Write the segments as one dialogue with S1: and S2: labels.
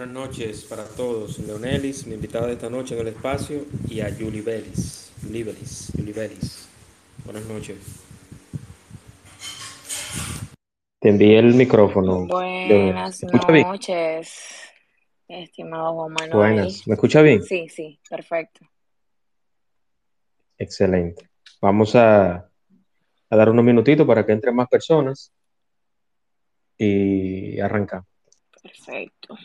S1: Buenas noches para todos. Leonelis, mi invitada de esta noche en el espacio, y a Julie Belis. Julie Belis. Julie Belis. Buenas noches. Te envié el micrófono.
S2: Buenas noches, estimado Juan Manuel.
S1: Buenas. ¿Me escucha bien?
S2: Sí, sí, perfecto.
S1: Excelente. Vamos a, a dar unos minutitos para que entren más personas y arrancamos.
S2: Perfecto.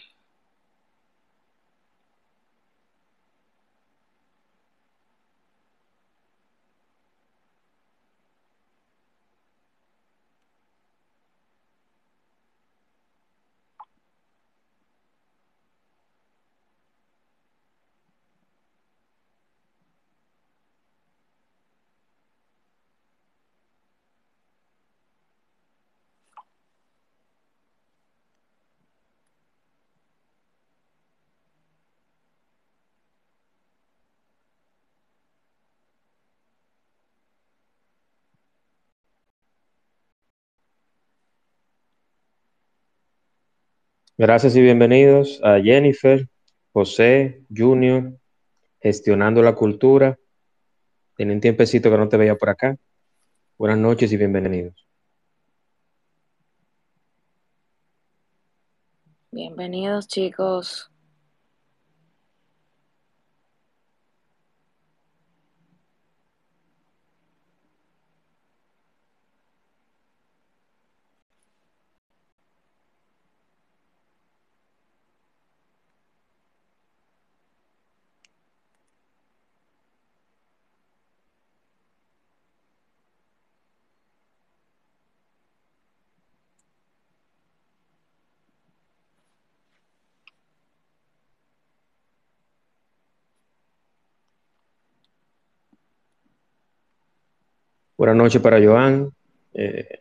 S1: Gracias y bienvenidos a Jennifer, José, Junior, gestionando la cultura. Tenía un tiempecito que no te veía por acá. Buenas noches y bienvenidos.
S2: Bienvenidos chicos.
S1: Buenas noches para Joan, eh,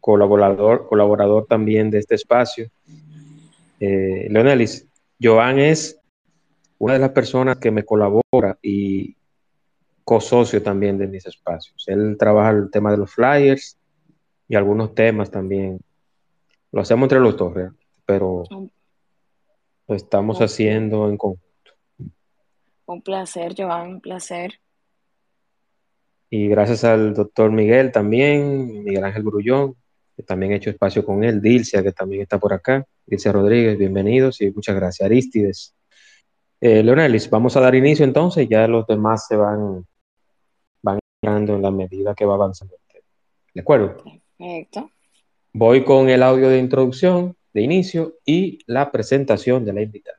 S1: colaborador, colaborador también de este espacio. Eh, Leonelis, Joan es una de las personas que me colabora y co-socio también de mis espacios. Él trabaja el tema de los flyers y algunos temas también. Lo hacemos entre los dos, pero lo estamos haciendo en conjunto.
S2: Un placer, Joan, un placer.
S1: Y gracias al doctor Miguel también, Miguel Ángel Grullón, que también he hecho espacio con él, Dilcia, que también está por acá, Dilcia Rodríguez, bienvenidos y muchas gracias, Aristides. Eh, Leonelis, vamos a dar inicio entonces, ya los demás se van, van en la medida que va avanzando ¿De acuerdo?
S2: Perfecto.
S1: Voy con el audio de introducción, de inicio y la presentación de la invitada.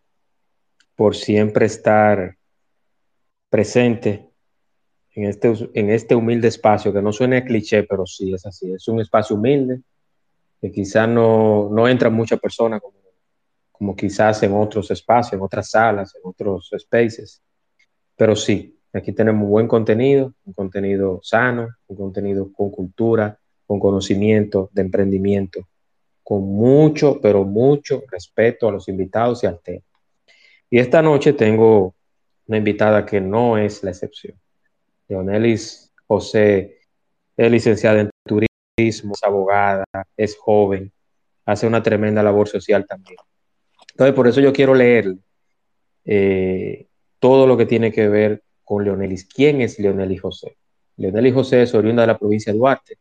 S1: por siempre estar presente en este, en este humilde espacio, que no suene cliché, pero sí es así. Es un espacio humilde, que quizás no, no entran muchas personas como, como quizás en otros espacios, en otras salas, en otros spaces. Pero sí, aquí tenemos buen contenido, un contenido sano, un contenido con cultura, con conocimiento, de emprendimiento con mucho, pero mucho respeto a los invitados y al tema. Y esta noche tengo una invitada que no es la excepción. Leonelis José es licenciada en turismo, es abogada, es joven, hace una tremenda labor social también. Entonces, por eso yo quiero leer eh, todo lo que tiene que ver con Leonelis. ¿Quién es Leonelis José? Leonelis José es oriunda de la provincia de Duarte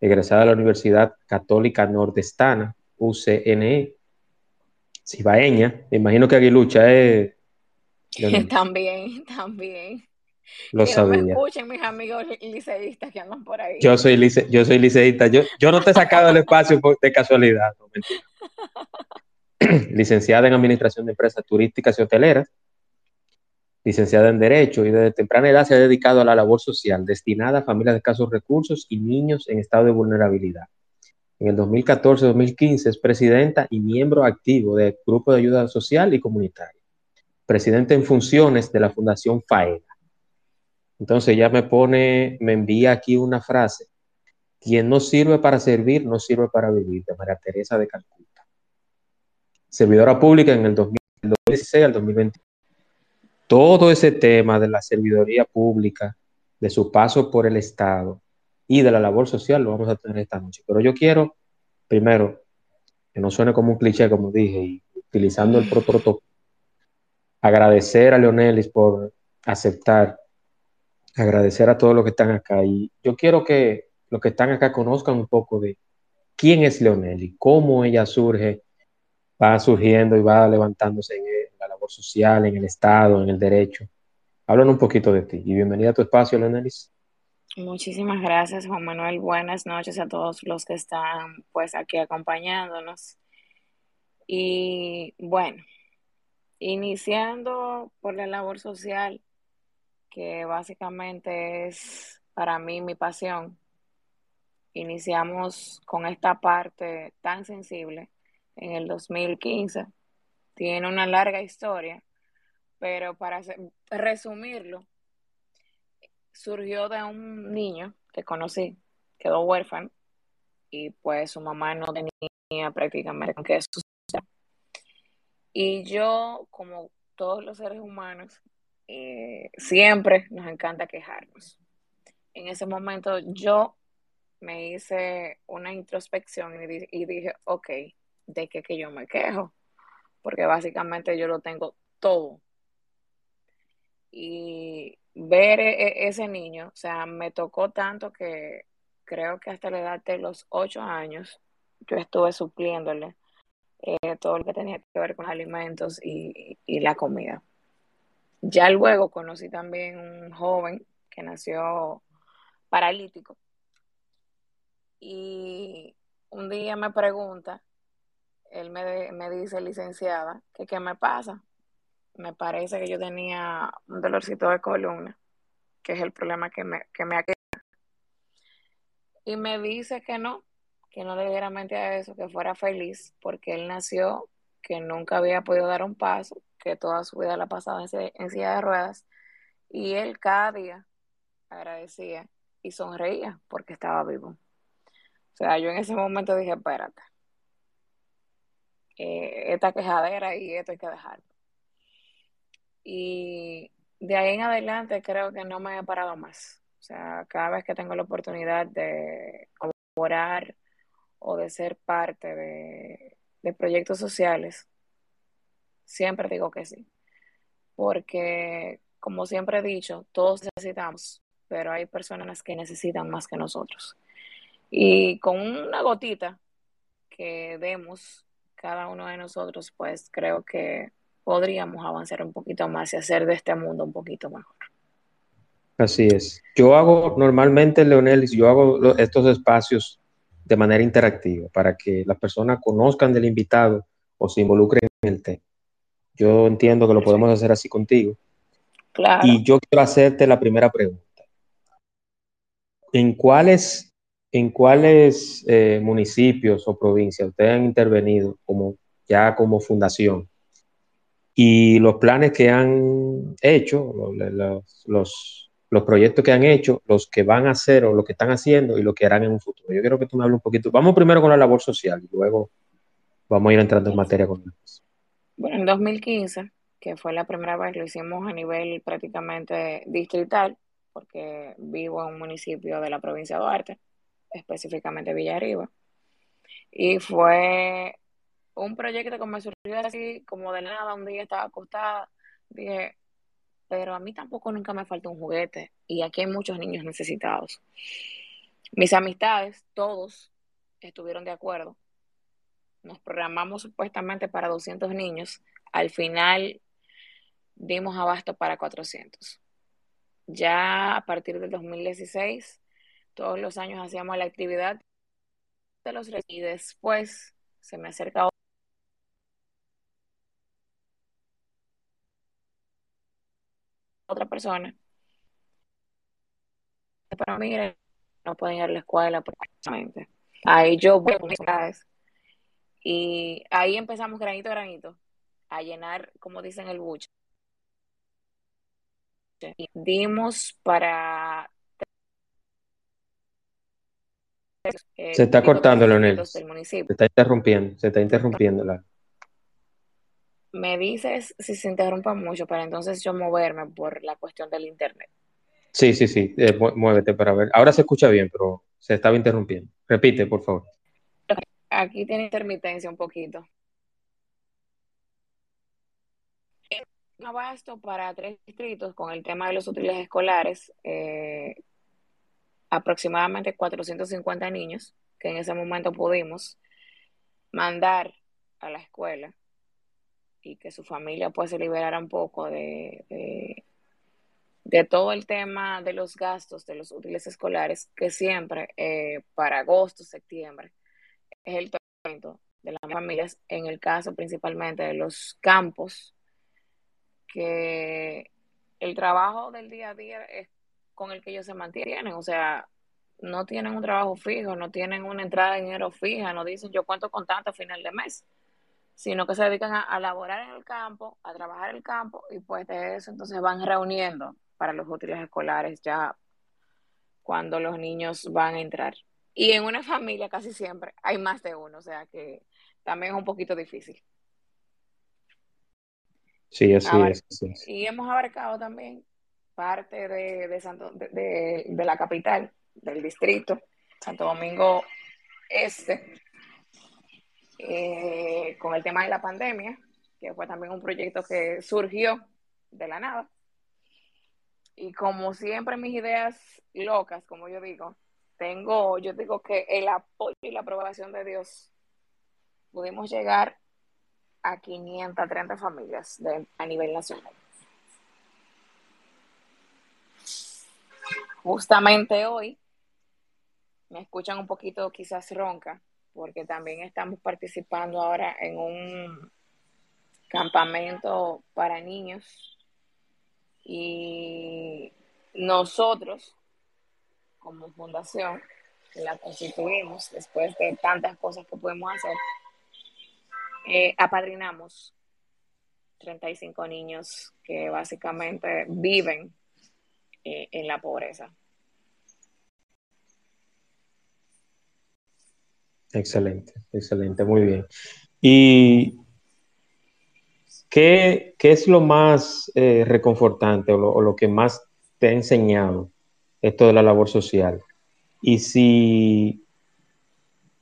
S1: egresada de la Universidad Católica Nordestana, UCNE, cibaeña, me imagino que Aguilucha es...
S2: también, también.
S1: Lo
S2: que
S1: sabía.
S2: no me escuchen mis amigos liceístas que andan por ahí.
S1: Yo soy, lice, yo soy liceísta. Yo, yo no te he sacado el espacio de casualidad. No, licenciada en Administración de Empresas Turísticas y Hoteleras, licenciada en Derecho y desde temprana edad se ha dedicado a la labor social destinada a familias de escasos recursos y niños en estado de vulnerabilidad. En el 2014-2015 es presidenta y miembro activo del Grupo de Ayuda Social y Comunitaria. Presidente en funciones de la Fundación FAEDA. Entonces ya me pone, me envía aquí una frase. Quien no sirve para servir, no sirve para vivir, de María Teresa de Calcuta. Servidora pública en el 2016 al 2020. Todo ese tema de la servidoría pública, de su paso por el Estado, y de la labor social lo vamos a tener esta noche. Pero yo quiero, primero, que no suene como un cliché, como dije, y utilizando el protocolo, agradecer a Leonelis por aceptar, agradecer a todos los que están acá. Y yo quiero que los que están acá conozcan un poco de quién es Leonelis, cómo ella surge, va surgiendo y va levantándose en la labor social, en el Estado, en el derecho. Hablan un poquito de ti y bienvenida a tu espacio, Leonelis.
S2: Muchísimas gracias, Juan Manuel. Buenas noches a todos los que están pues aquí acompañándonos. Y bueno, iniciando por la labor social, que básicamente es para mí mi pasión. Iniciamos con esta parte tan sensible en el 2015. Tiene una larga historia, pero para resumirlo, surgió de un niño que conocí, quedó huérfano y pues su mamá no tenía prácticamente con qué suceder. Y yo, como todos los seres humanos, eh, siempre nos encanta quejarnos. En ese momento yo me hice una introspección y, y dije, ok, ¿de qué que yo me quejo? Porque básicamente yo lo tengo todo. Y ver e, ese niño, o sea, me tocó tanto que creo que hasta la edad de los ocho años yo estuve supliéndole eh, todo lo que tenía que ver con alimentos y, y, la comida. Ya luego conocí también un joven que nació paralítico y un día me pregunta, él me, me dice, licenciada, que qué me pasa me parece que yo tenía un dolorcito de columna, que es el problema que me, que me aqueja. Y me dice que no, que no le diera mente a eso, que fuera feliz, porque él nació, que nunca había podido dar un paso, que toda su vida la pasaba en, en silla de ruedas, y él cada día agradecía y sonreía porque estaba vivo. O sea, yo en ese momento dije, espérate, eh, esta quejadera y esto hay que dejarlo. Y de ahí en adelante creo que no me he parado más. O sea, cada vez que tengo la oportunidad de colaborar o de ser parte de, de proyectos sociales, siempre digo que sí. Porque, como siempre he dicho, todos necesitamos, pero hay personas que necesitan más que nosotros. Y con una gotita que demos cada uno de nosotros, pues creo que podríamos avanzar un poquito más y hacer de este mundo un poquito mejor.
S1: Así es. Yo hago normalmente, Leonel, yo hago estos espacios de manera interactiva para que las personas conozcan del invitado o se involucren en el tema. Yo entiendo que lo podemos hacer así contigo.
S2: Claro.
S1: Y yo quiero hacerte la primera pregunta. ¿En cuáles, en cuáles eh, municipios o provincias ustedes han intervenido como ya como fundación y los planes que han hecho, los, los, proyectos que han hecho, los que van a hacer o lo que están haciendo y lo que harán en un futuro. Yo quiero que tú me hables un poquito. Vamos primero con la labor social y luego vamos a ir entrando en materia con eso.
S2: Bueno, en 2015, que fue la primera vez, lo hicimos a nivel prácticamente distrital, porque vivo en un municipio de la provincia de Duarte, específicamente Villarriba. Y fue un proyecto que me surgió así como de nada, un día estaba acostada, dije, pero a mí tampoco nunca me falta un juguete y aquí hay muchos niños necesitados. Mis amistades, todos estuvieron de acuerdo. Nos programamos supuestamente para 200 niños. Al final dimos abasto para 400. ya a partir del 2016, todos los años hacíamos la actividad de los y después se me acerca otra persona. Pero mire, no pueden ir a la escuela precisamente. Ahí yo voy a y ahí empezamos granito a granito a llenar, como dicen el buche. Dimos para
S1: se está cortando, Leonel. Se está interrumpiendo, se está interrumpiendo la.
S2: Me dices si se interrumpa mucho para entonces yo moverme por la cuestión del internet.
S1: Sí, sí, sí, eh, muévete para ver. Ahora se escucha bien, pero se estaba interrumpiendo. Repite, por favor.
S2: Aquí tiene intermitencia un poquito. Un abasto para tres distritos con el tema de los útiles escolares, eh, aproximadamente 450 niños que en ese momento pudimos mandar a la escuela y que su familia pues se liberara un poco de, de, todo el tema de los gastos de los útiles escolares que siempre eh, para agosto, septiembre es el tormento de las familias, en el caso principalmente de los campos, que el trabajo del día a día es con el que ellos se mantienen, o sea, no tienen un trabajo fijo, no tienen una entrada de dinero fija, no dicen yo cuento con tanto a final de mes, sino que se dedican a, a laborar en el campo, a trabajar en el campo y pues de eso entonces van reuniendo para los útiles escolares ya cuando los niños van a entrar. Y en una familia casi siempre hay más de uno, o sea que también es un poquito difícil.
S1: Sí, así, es,
S2: Y hemos abarcado también parte de, de, Santo, de, de, la capital, del distrito, Santo Domingo Este, eh, con el tema de la pandemia, que fue también un proyecto que surgió de la nada. Y como siempre mis ideas locas, como yo digo, tengo, yo digo que el apoyo y la aprobación de Dios, pudimos llegar a 530 familias a nivel nacional. Justamente hoy me escuchan un poquito quizás ronca, porque también estamos participando ahora en un campamento para niños y nosotros como fundación la constituimos después de tantas cosas que podemos hacer, eh, apadrinamos 35 niños que básicamente viven eh, en la pobreza.
S1: Excelente, excelente, muy bien. ¿Y qué, es lo más eh, reconfortante o lo, que más te ha enseñado esto de la labor social? Y si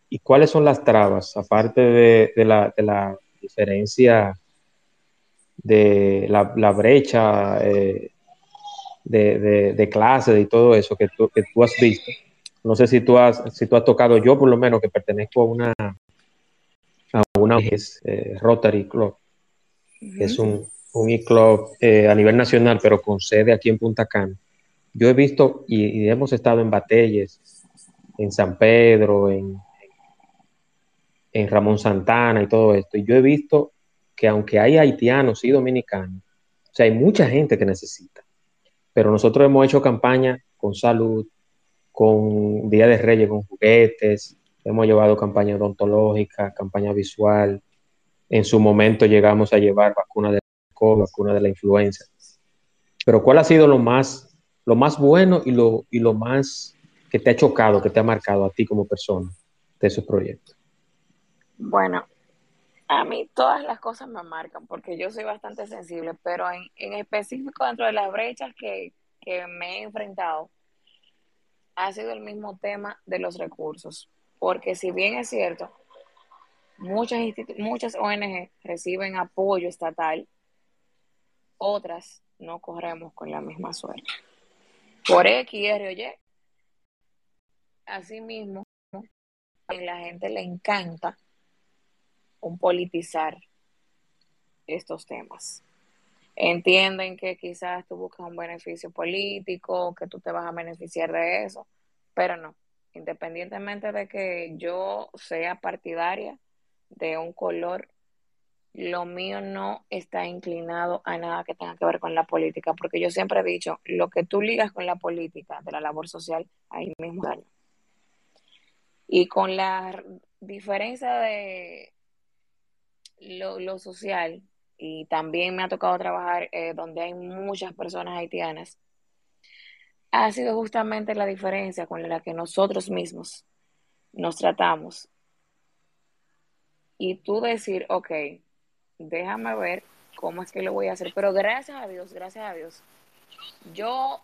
S1: ¿Y cuáles son las trabas, aparte de, la, diferencia de la, brecha eh, de, de, clase y todo eso que tú, que tú has visto? No sé si tú has, si tú has tocado, yo por lo menos que pertenezco a una, a una eh, Rotary Club, que es un, un e-club eh, a nivel nacional, pero con sede aquí en Punta Cana. Yo he visto y, hemos estado en Batelles, en San Pedro, en, en Ramón Santana y todo esto. Y yo he visto que aunque hay haitianos y dominicanos, o sea, hay mucha gente que necesita. Pero nosotros hemos hecho campaña con salud, con Día de Reyes, con juguetes, hemos llevado campaña odontológica, campaña visual, en su momento llegamos a llevar vacuna de la vacuna de la influenza. Pero ¿cuál ha sido lo más, lo más bueno y lo, y lo más que te ha chocado, que te ha marcado a ti como persona de esos proyectos?
S2: Bueno, a mí todas las cosas me marcan porque yo soy bastante sensible, pero en, en específico dentro de las brechas que, que me he enfrentado, ha sido el mismo tema de los recursos, porque si bien es cierto, muchas, muchas ONG reciben apoyo estatal, otras no corremos con la misma suerte. Por X, Y o Y, asimismo, a la gente le encanta un politizar estos temas. Entienden que quizás tú buscas un beneficio político, que tú te vas a beneficiar de eso, pero no, independientemente de que yo sea partidaria de un color, lo mío no está inclinado a nada que tenga que ver con la política, porque yo siempre he dicho, lo que tú ligas con la política de la labor social, ahí mismo daño. Y con la diferencia de lo, social, y también me ha tocado trabajar eh, donde hay muchas personas haitianas, ha sido justamente la diferencia con la que nosotros mismos nos tratamos. Y tú decir, ok, déjame ver cómo es que lo voy a hacer. Pero gracias a Dios, gracias a Dios, yo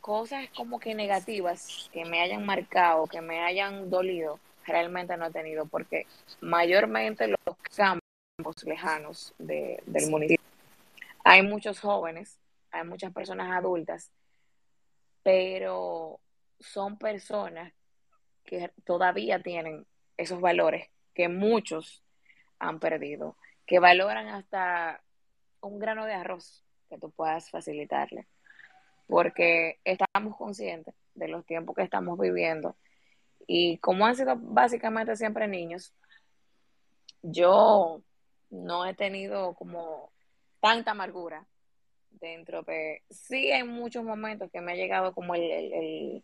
S2: cosas como que negativas que me hayan marcado, que me hayan dolido, realmente no he tenido, porque mayormente los campos lejanos del municipio, hay muchos jóvenes, hay muchas personas adultas, pero son personas que todavía tienen esos valores que muchos han perdido que valoran hasta un grano de arroz que tú puedas facilitarle, porque estamos conscientes de los tiempos que estamos viviendo y como han sido básicamente siempre niños, yo no he tenido como tanta amargura dentro de... Sí hay muchos momentos que me ha llegado como el,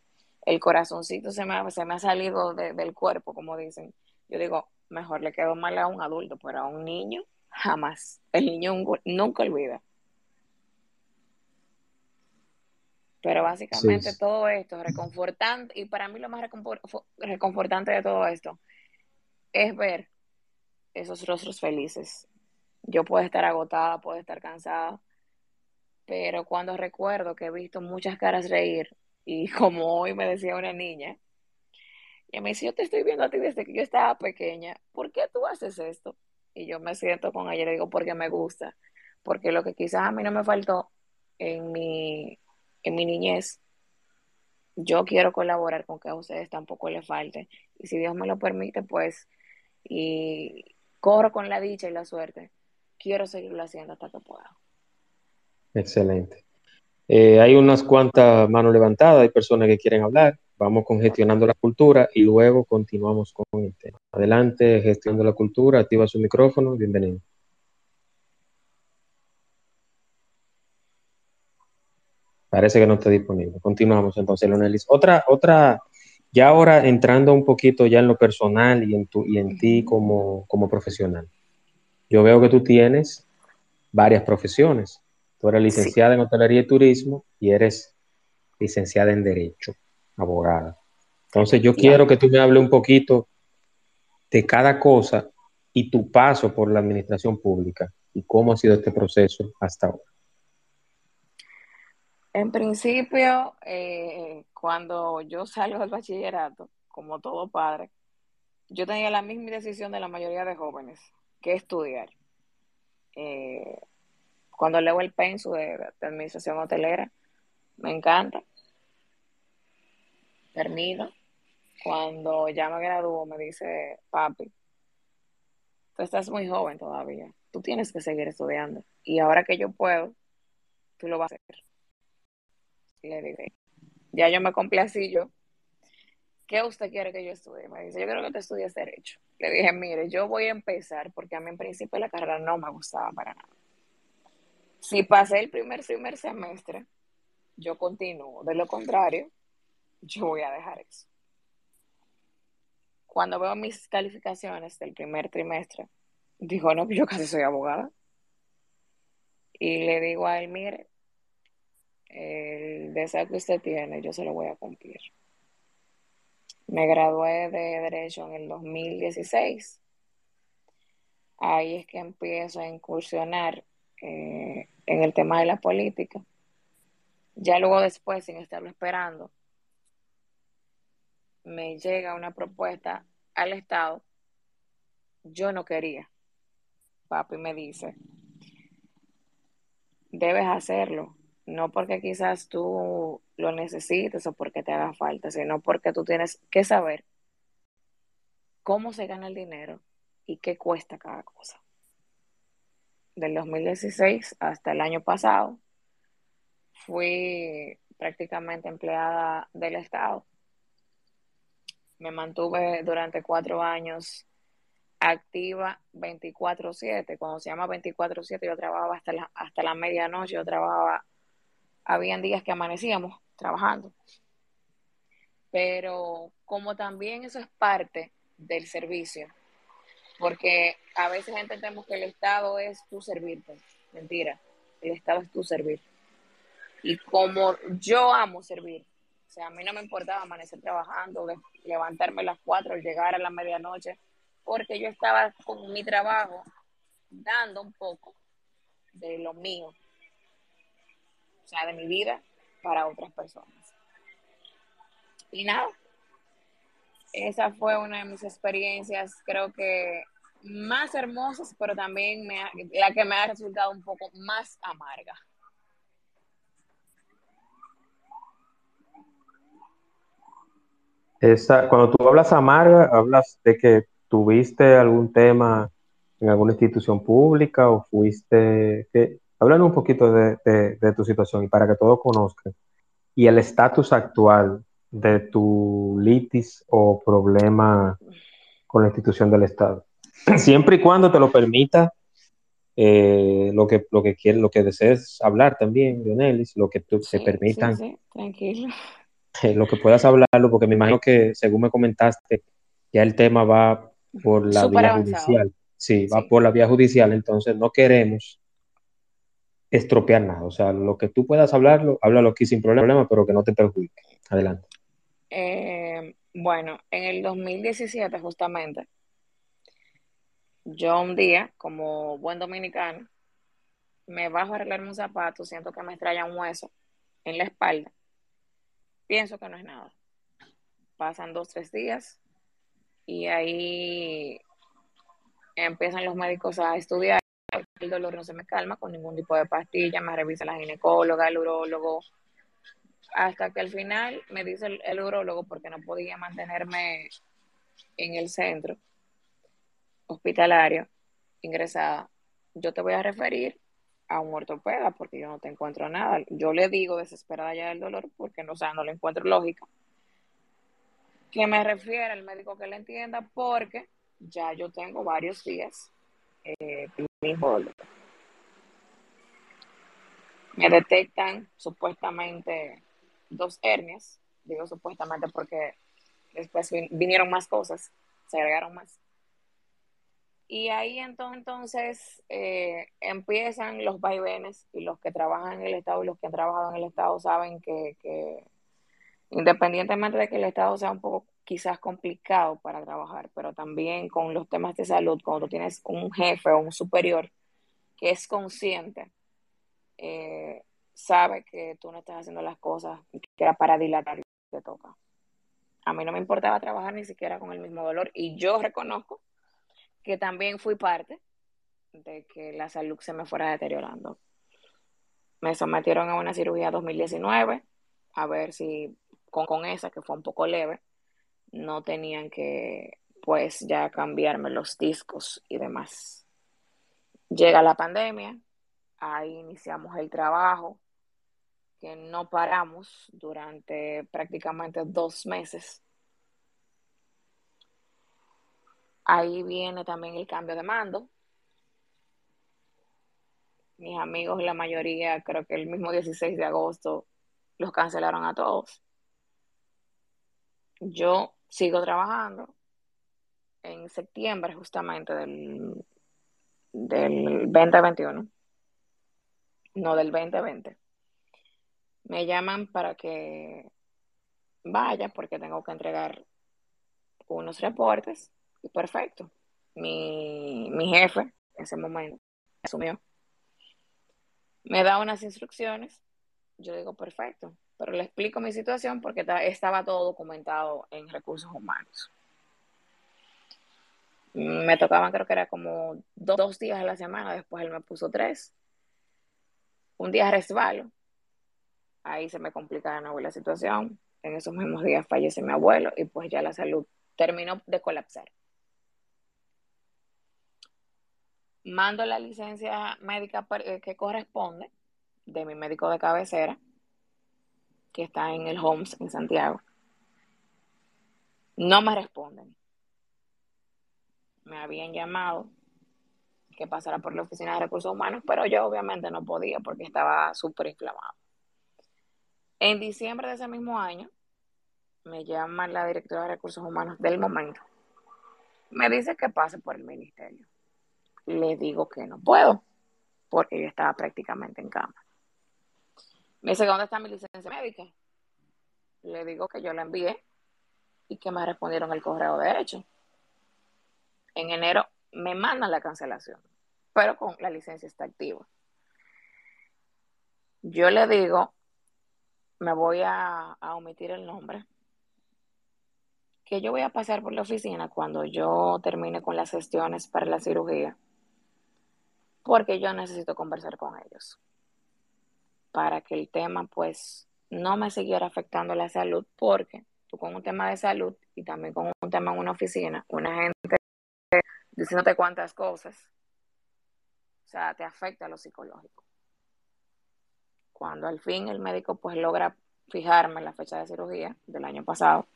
S2: corazoncito se me, ha, se me ha salido del cuerpo, como dicen. Yo digo, mejor le quedó mal a un adulto, pero a un niño, jamás. El niño nunca olvida. Pero básicamente todo esto, reconfortante, y para mí lo más reconfortante de todo esto es ver esos rostros felices. Yo puedo estar agotada, puedo estar cansada, pero cuando recuerdo que he visto muchas caras reír, y como hoy me decía una niña, y me dice, yo te estoy viendo a ti desde que yo estaba pequeña, ¿por qué tú haces esto? Y yo me siento con ella y le digo, porque me gusta, porque lo que quizás a mí no me faltó en mi, en mi niñez, yo quiero colaborar con que a ustedes tampoco les falte. Y si Dios me lo permite, pues, y corro con la dicha y la suerte, quiero seguirlo haciendo hasta que pueda.
S1: Excelente. Eh, hay unas cuantas manos levantadas, hay personas que quieren hablar. Vamos con gestionando la cultura y luego continuamos con el tema. Adelante, gestión de la cultura, activa su micrófono, bienvenido. Parece que no está disponible. Continuamos entonces, Leonelis. Otra, otra, ya ahora entrando un poquito ya en lo personal y en, tu, y en ti como, como profesional. Yo veo que tú tienes varias profesiones. Tú eres licenciada en hotelería y turismo y eres licenciada en Derecho abogada. Entonces yo quiero que tú me hables un poquito de cada cosa y tu paso por la administración pública y cómo ha sido este proceso hasta ahora.
S2: En principio, eh, cuando yo salgo del bachillerato, como todo padre, yo tenía la misma decisión de la mayoría de jóvenes, que estudiar. Eh, cuando leo el penso de administración hotelera, me encanta termino, cuando ya me graduó, me dice, papi, tú estás muy joven todavía, tú tienes que seguir estudiando. Y ahora que yo puedo, tú lo vas a hacer. Le dije, ya yo me complací yo. ¿Qué usted quiere que yo estudie? Me dice, yo quiero que te estudies Derecho. Le dije, mire, yo voy a empezar porque a mí en principio la carrera no me gustaba para nada. Si pasé el primer, primer semestre, yo continúo. De lo contrario, yo voy a dejar eso. Cuando veo mis calificaciones del primer trimestre, digo, no, yo casi soy abogada. Y le digo a él, mire, el deseo que usted tiene, yo se lo voy a cumplir. Me gradué de Derecho en el 2016. Ahí es que empiezo a incursionar eh, en el tema de la política. Ya luego después, sin estarlo esperando, me llega una propuesta al Estado, yo no quería. Papi me dice, debes hacerlo, no porque quizás tú lo necesites o porque te haga falta, sino porque tú tienes que saber cómo se gana el dinero y qué cuesta cada cosa. del 2016 hasta el año pasado, fui prácticamente empleada del Estado. Me mantuve durante cuatro años activa 24/7. Cuando se llama 24/7 yo trabajaba hasta la, hasta la medianoche, yo trabajaba, habían días que amanecíamos trabajando. Pero como también eso es parte del servicio, porque a veces entendemos que el Estado es tu servirte. Mentira, el Estado es tu servir. Y como yo amo servir, o sea, a mí no me importaba amanecer trabajando, levantarme a las 4, llegar a la medianoche, porque yo estaba con mi trabajo dando un poco de lo mío, de mi vida para otras personas. Y nada, esa fue una de mis experiencias, creo que más hermosas, pero también la que me ha resultado un poco más amarga.
S1: Esa, cuando tú hablas amarga, hablas de que tuviste algún tema en alguna institución pública o fuiste... háblanos un poquito de, de, tu situación y para que todos conozcan. Y el estatus actual de tu litis o problema con la institución del Estado. Siempre y cuando te lo permita eh, lo que lo que quieres, lo que desees hablar también, Leonelis, lo que tú, te permitan.
S2: Sí, tranquilo.
S1: Eh, lo que puedas hablarlo, porque me imagino que, según me comentaste, ya el tema va por la vía judicial. Sí, va por la vía judicial, entonces no queremos estropear nada. O sea, lo que tú puedas hablarlo, háblalo aquí sin problema, pero que no te perjudique. Adelante.
S2: Eh, bueno, en el 2017 justamente, yo un día, como buen dominicano, me bajo a arreglarme un zapato, siento que me estrella un hueso en la espalda. Pienso que no es nada. Pasan dos, tres días y ahí empiezan los médicos a estudiar. El dolor no se me calma con ningún tipo de pastilla, me revisa la ginecóloga, el urólogo, hasta que al final me dice el, el urólogo, porque no podía mantenerme en el centro hospitalario ingresada, yo te voy a referir a un ortopeda porque yo no te encuentro nada. Yo le digo desesperada ya del dolor porque no, o no le encuentro lógica. Que me refiera al médico que le entienda porque ya yo tengo varios días eh, Me detectan supuestamente dos hernias, digo supuestamente porque después vinieron más cosas, se agregaron más. Y ahí entonces eh, empiezan los vaivenes y los que trabajan en el Estado y los que han trabajado en el Estado saben que, que independientemente de que el Estado sea un poco quizás complicado para trabajar, pero también con los temas de salud, cuando tú tienes un jefe o un superior que es consciente, eh, sabe que tú no estás haciendo las cosas que era para dilatar y te toca. A mí no me importaba trabajar ni siquiera con el mismo dolor y yo reconozco que también fui parte de que la salud se me fuera deteriorando. Me sometieron a una cirugía 2019, a ver si con, con esa, que fue un poco leve, no tenían que pues ya cambiarme los discos y demás. Llega la pandemia, ahí iniciamos el trabajo, que no paramos durante prácticamente dos meses. Ahí viene también el cambio de mando. Mis amigos, la mayoría, creo que el mismo 16 de agosto, los cancelaron a todos. Yo sigo trabajando. En septiembre, justamente, del, del 2021. No, del 2020 me llaman para que vaya porque tengo que entregar unos reportes y perfecto. Mi, mi jefe, en ese momento, asumió. Me da unas instrucciones. Yo digo, perfecto, pero le explico mi situación porque estaba todo documentado en recursos humanos. Me tocaban, creo que era como dos días a la semana, después él me puso tres. Un día resbalo, ahí se me complica de nuevo la situación. En esos mismos días fallece mi abuelo y pues ya la salud terminó de colapsar. mando la licencia médica eh, que corresponde de mi médico de cabecera, que está en el Homes en Santiago. No me responden. Me habían llamado que pasara por la oficina de recursos humanos, pero yo obviamente no podía porque estaba súper inflamado. En diciembre de ese mismo año, me llama la directora de recursos humanos del momento. Me dice que pase por el ministerio. Le digo que no puedo, porque yo estaba prácticamente en cama. Me dice, ¿dónde está mi licencia médica? Le digo que yo la envié y que me respondieron el correo de hecho. En enero me mandan la cancelación, pero con la licencia está activa. Yo le digo, me voy a, a omitir el nombre, que yo voy a pasar por la oficina cuando yo termine con las gestiones para la cirugía, porque yo necesito conversar con ellos para que el tema pues no me siguiera afectando la salud, porque tú con un tema de salud y también con un tema en una oficina, una gente diciéndote cuántas cosas, o sea, te afecta lo psicológico. Cuando al fin el médico pues logra fijarme la fecha de cirugía del año pasado,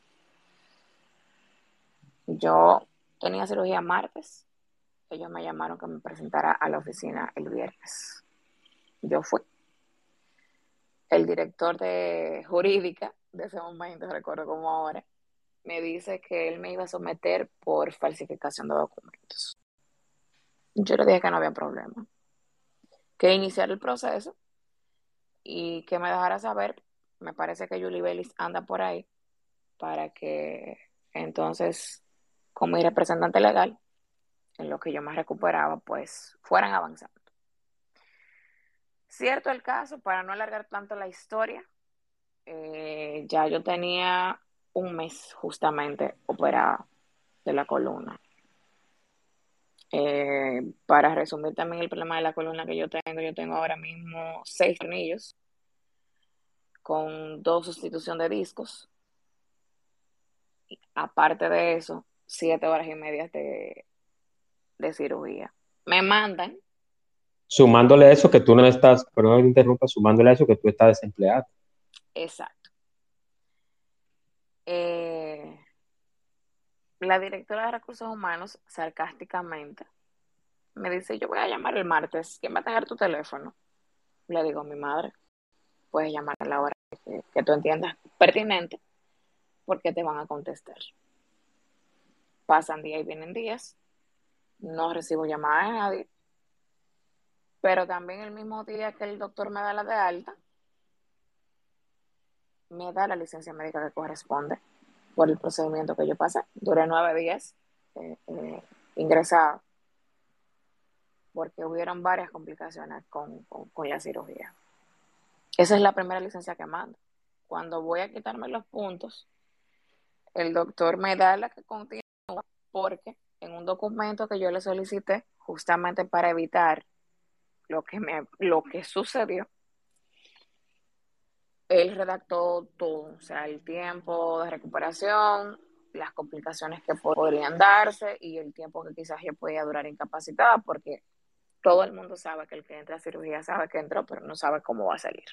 S2: yo tenía cirugía martes. Ellos me llamaron que me presentara a la oficina el viernes. Yo fui. El director de jurídica de ese momento, recuerdo como ahora, me dice que él me iba a someter por falsificación de documentos. Yo le dije que no había problema. Que iniciar el proceso y que me dejara saber. Me parece que Julie Bellis anda por ahí para que entonces como mi representante legal, en lo que yo me recuperaba, pues fueran avanzando. Cierto el caso, para no alargar tanto la historia, eh, ya yo tenía un mes justamente operada de la columna. Eh, para resumir también el problema de la columna que yo tengo, yo tengo ahora mismo seis tornillos con dos sustitución de discos. aparte de eso, siete horas y media de, de cirugía. Me mandan.
S1: Sumándole eso que tú no estás, perdón me interrumpa, sumándole eso que tú estás desempleado.
S2: Exacto. Eh, la directora de recursos humanos, sarcásticamente, me dice, yo voy a llamar el martes, ¿quién va a tener tu teléfono? Le digo a mi madre, puedes llamar a la hora que, que tú entiendas pertinente, porque te van a contestar. Pasan días y vienen días. No recibo llamadas de nadie. Pero también el mismo día que el doctor me da la de alta, me da la licencia médica que corresponde por el procedimiento que yo pasé. Duré nueve días eh, eh, ingresado porque hubieron varias complicaciones con, con, la cirugía. Esa es la primera licencia que mando. Cuando voy a quitarme los puntos, el doctor me da la que contiene porque en un documento que yo le solicité justamente para evitar lo que me lo que sucedió él redactó todo, o sea, el tiempo de recuperación, las complicaciones que podrían darse y el tiempo que quizás yo podía durar incapacitada, porque todo el mundo sabe que el que entra a cirugía sabe que entró, pero no sabe cómo va a salir.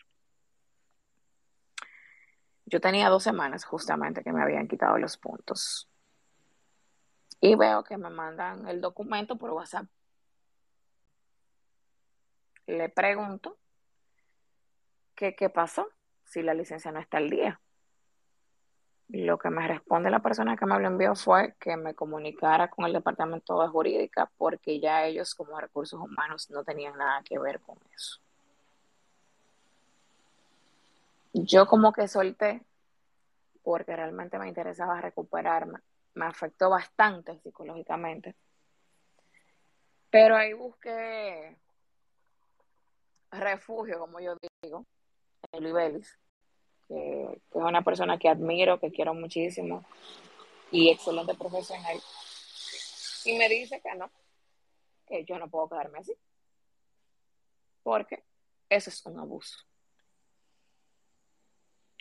S2: Yo tenía dos semanas justamente que me habían quitado los puntos y veo que me mandan el documento por WhatsApp. Le pregunto qué pasó si la licencia no está al día. Lo que me responde la persona que me lo envió fue que me comunicara con el departamento de jurídica porque ya ellos como recursos humanos no tenían nada que ver con eso. Yo como que solté porque realmente me interesaba recuperarme me afectó bastante psicológicamente. Pero ahí busqué refugio, como yo digo, Luis Vélez, que, es una persona que admiro, que quiero muchísimo y excelente profesional. Y me dice que no, que yo no puedo quedarme así, porque eso es un abuso.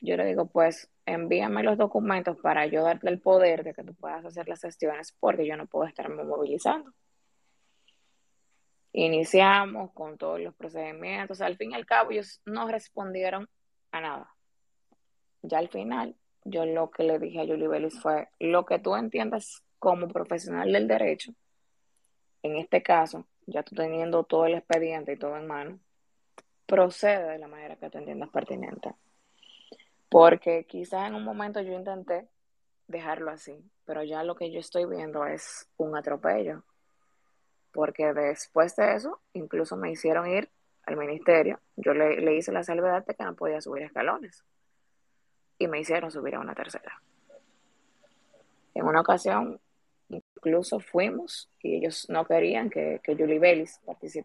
S2: Yo le digo, pues envíame los documentos para yo darte el poder de que tú puedas hacer las gestiones porque yo no puedo estarme movilizando. Iniciamos con todos los procedimientos. Al fin y al cabo, ellos no respondieron a nada. Ya al final, yo lo que le dije a Julie Vélez fue, lo que tú entiendas como profesional del derecho, en este caso, ya tú teniendo todo el expediente y todo en mano, procede de la manera que tú entiendas pertinente. Porque quizás en un momento yo intenté dejarlo así, pero ya lo que yo estoy viendo es un atropello. Porque después de eso, incluso me hicieron ir al ministerio. Yo le, le hice la salvedad de que no podía subir escalones. Y me hicieron subir a una tercera. En una ocasión, incluso fuimos y ellos no querían que, que Julie Bellis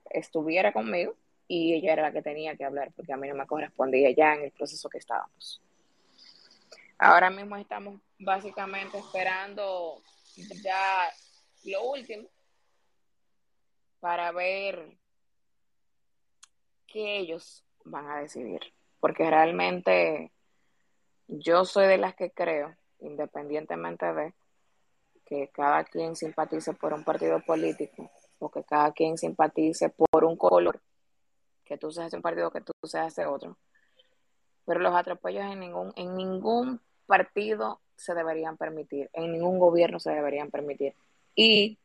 S2: estuviera conmigo y ella era la que tenía que hablar porque a mí no me correspondía ya en el proceso que estábamos. Ahora mismo estamos básicamente esperando ya lo último para ver qué ellos van a decidir. Porque realmente yo soy de las que creo, independientemente de que cada quien simpatice por un partido político o que cada quien simpatice por un color, que tú seas un partido, que tú seas de otro. Pero los atropellos en ningún, en ningún partido se deberían permitir, en ningún gobierno se deberían permitir. Y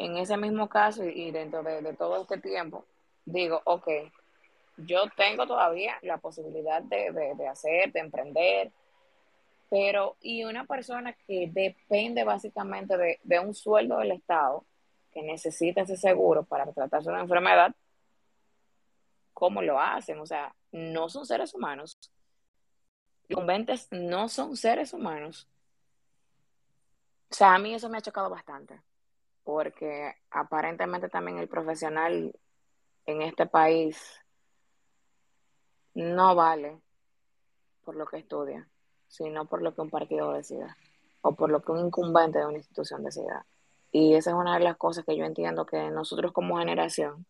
S2: en ese mismo caso y dentro de, todo este tiempo, digo, ok, yo tengo todavía la posibilidad de, de, hacer, de emprender, pero y una persona que depende básicamente de, de, un sueldo del Estado, que necesita ese seguro para tratarse una enfermedad, ¿cómo lo hacen? O sea, no son seres humanos incumbentes no son seres humanos. O sea, a mí eso me ha chocado bastante, porque aparentemente también el profesional en este país no vale por lo que estudia, sino por lo que un partido decida o por lo que un incumbente de una institución decida. Y esa es una de las cosas que yo entiendo que nosotros como generación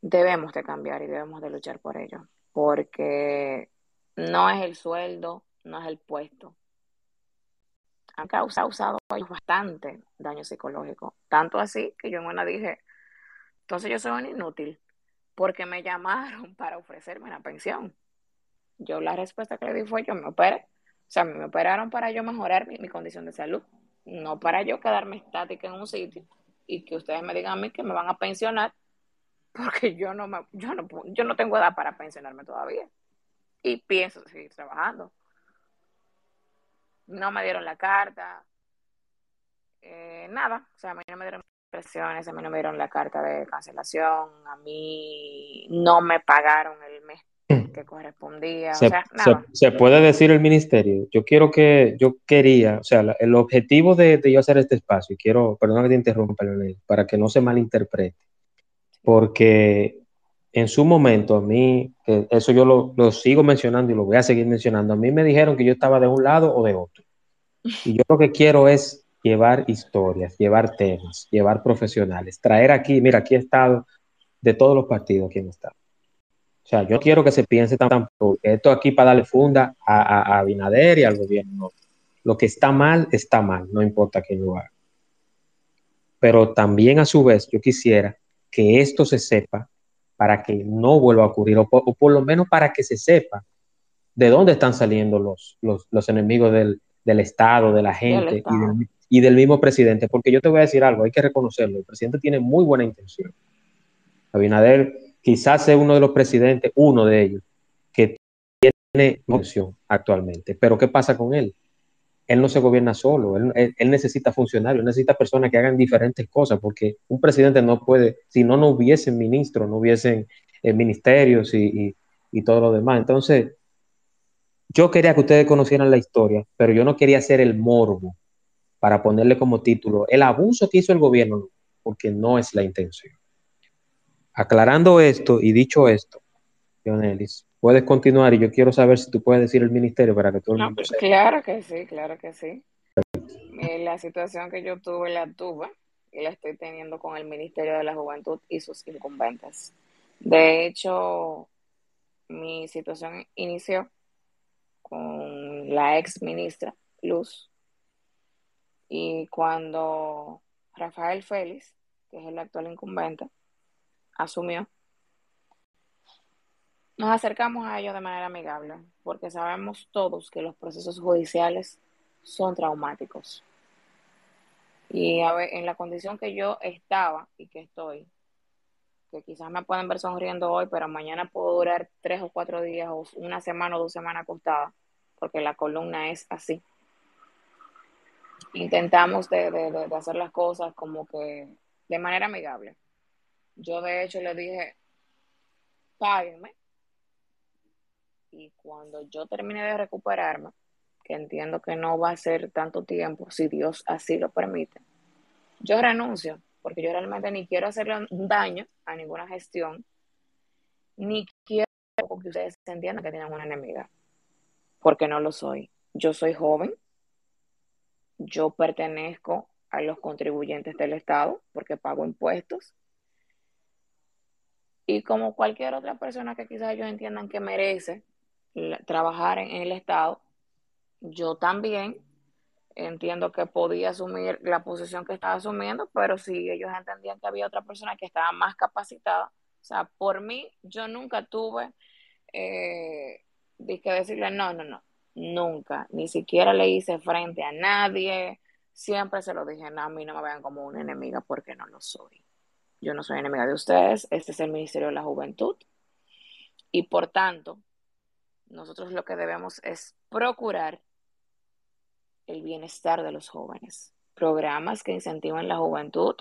S2: debemos de cambiar y debemos de luchar por ello, porque no es el sueldo, no es el puesto. Han causado bastante daño psicológico. Tanto así que yo en una dije, entonces yo soy un inútil porque me llamaron para ofrecerme una pensión. Yo la respuesta que le di fue, yo me operé. O sea, me operaron para yo mejorar mi, mi condición de salud, no para yo quedarme estática en un sitio y que ustedes me digan a mí que me van a pensionar porque yo no, me, yo no, yo no tengo edad para pensionarme todavía y pienso seguir trabajando. No me dieron la carta, eh, nada, o sea, a mí no me dieron presiones, a mí no me dieron la carta de cancelación, a mí no me pagaron el mes mm. que correspondía,
S1: se,
S2: o sea,
S1: nada. Se, puede decir el ministerio, yo quiero que, yo quería, o sea, el objetivo de, yo hacer este espacio, y quiero, perdón que te interrumpa, para que no se malinterprete, porque en su momento, a mí, eso yo lo, sigo mencionando y lo voy a seguir mencionando, a mí me dijeron que yo estaba de un lado o de otro. Y yo lo que quiero es llevar historias, llevar temas, llevar profesionales, traer aquí, mira, aquí he estado de todos los partidos aquí en estado. O sea, yo quiero que se piense tampoco esto aquí para darle funda a, a, Abinader y al gobierno. Lo que está mal, está mal, no importa quién lo haga. Pero también a su vez yo quisiera que esto se sepa para que no vuelva a ocurrir, o por, lo menos para que se sepa de dónde están saliendo los, los, enemigos del, Estado, de la gente y del, mismo presidente. Porque yo te voy a decir algo, hay que reconocerlo, el presidente tiene muy buena intención. Abinader quizás sea uno de los presidentes, uno de ellos, que tiene intención actualmente. Pero ¿qué pasa con él? Él no se gobierna solo, él, necesita funcionarios, necesita personas que hagan diferentes cosas, porque un presidente no puede, si no, no hubiesen ministros, no hubiesen eh, ministerios y, todo lo demás. Entonces, yo quería que ustedes conocieran la historia, pero yo no quería hacer el morbo para ponerle como título el abuso que hizo el gobierno, porque no es la intención. Aclarando esto y dicho esto, John Ellis, puedes continuar y yo quiero saber si tú puedes decir el ministerio para que todo el mundo
S2: sepa. Claro que sí, claro que sí. Eh, la situación que yo tuve la tuve y la estoy teniendo con el Ministerio de la Juventud y sus incumbentes. De hecho, mi situación inició con la ex ministra Luz y cuando Rafael Félix que es el actual incumbente, asumió, nos acercamos a ellos de manera amigable, porque sabemos todos que los procesos judiciales son traumáticos. Y a ver, en la condición que yo estaba y que estoy, que quizás me pueden ver sonriendo hoy, pero mañana puedo durar tres o cuatro días o una semana o dos semanas acostada, porque la columna es así. Intentamos de, de hacer las cosas como que de manera amigable. Yo de hecho le dije, páguenme. Y cuando yo termine de recuperarme, que entiendo que no va a ser tanto tiempo, si Dios así lo permite, yo renuncio, porque yo realmente ni quiero hacerle daño a ninguna gestión, ni quiero que ustedes entiendan que tienen una enemiga, porque no lo soy. Yo soy joven, yo pertenezco a los contribuyentes del Estado, porque pago impuestos, y como cualquier otra persona que quizás ellos entiendan que merece trabajar en el Estado, yo también entiendo que podía asumir la posición que estaba asumiendo, pero si ellos entendían que había otra persona que estaba más capacitada, o sea, por mí, yo nunca tuve eh, que decirle no, no, no, nunca, ni siquiera le hice frente a nadie, siempre se lo dije, no, a mí no me vean como una enemiga porque no lo soy. Yo no soy enemiga de ustedes, este es el Ministerio de la Juventud y por tanto, nosotros lo que debemos es procurar el bienestar de los jóvenes, programas que incentiven la juventud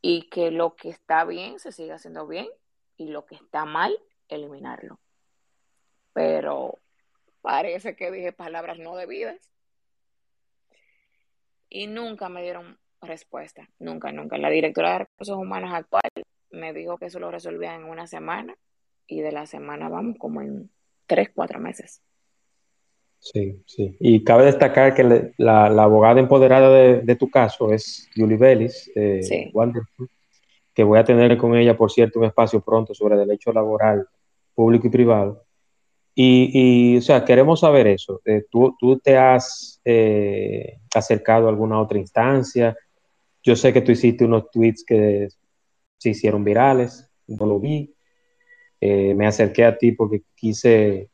S2: y que lo que está bien se siga haciendo bien y lo que está mal, eliminarlo. Pero parece que dije palabras no debidas y nunca me dieron respuesta, nunca, nunca. La directora de recursos humanos actual me dijo que eso lo resolvía en una semana y de la semana vamos como en tres, cuatro meses.
S1: Sí, sí. Y cabe destacar que la, abogada empoderada de, tu caso es Julie Bellis, eh, que voy a tener con ella, por cierto, un espacio pronto sobre derecho laboral público y privado. Y, o sea, queremos saber eso. Eh, ¿tú, ¿tú, te has eh, acercado a alguna otra instancia? Yo sé que tú hiciste unos tweets que se hicieron virales, no lo vi. Me acerqué a ti porque quise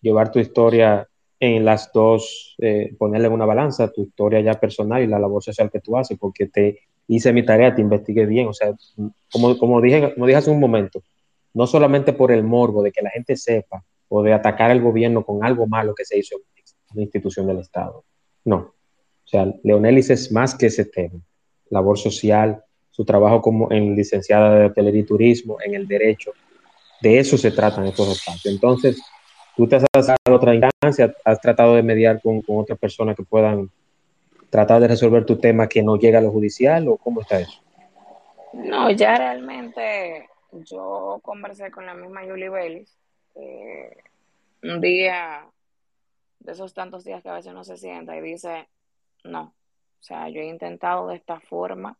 S1: llevar tu historia en las dos, eh, ponerle una balanza, tu historia ya personal y la labor social que tú haces, porque te hice mi tarea, te investigué bien, o sea, como, como, dije, como dije hace un momento, no solamente por el morbo de que la gente sepa o de atacar al gobierno con algo malo que se hizo en una institución del Estado, no. O sea, Leonelis es más que ese tema, labor social, su trabajo como en licenciada de hotelería y turismo, en el derecho, de eso se tratan estos espacios. Entonces, ¿Tú te has otra instancia? ¿Has tratado de mediar con, con otras personas que puedan tratar de resolver tu tema que no llega a lo judicial o cómo está eso?
S2: No, ya realmente yo conversé con la misma Julie Bellis. un día, de esos tantos días que a veces no se sienta y dice, no, o sea, yo he intentado de esta forma.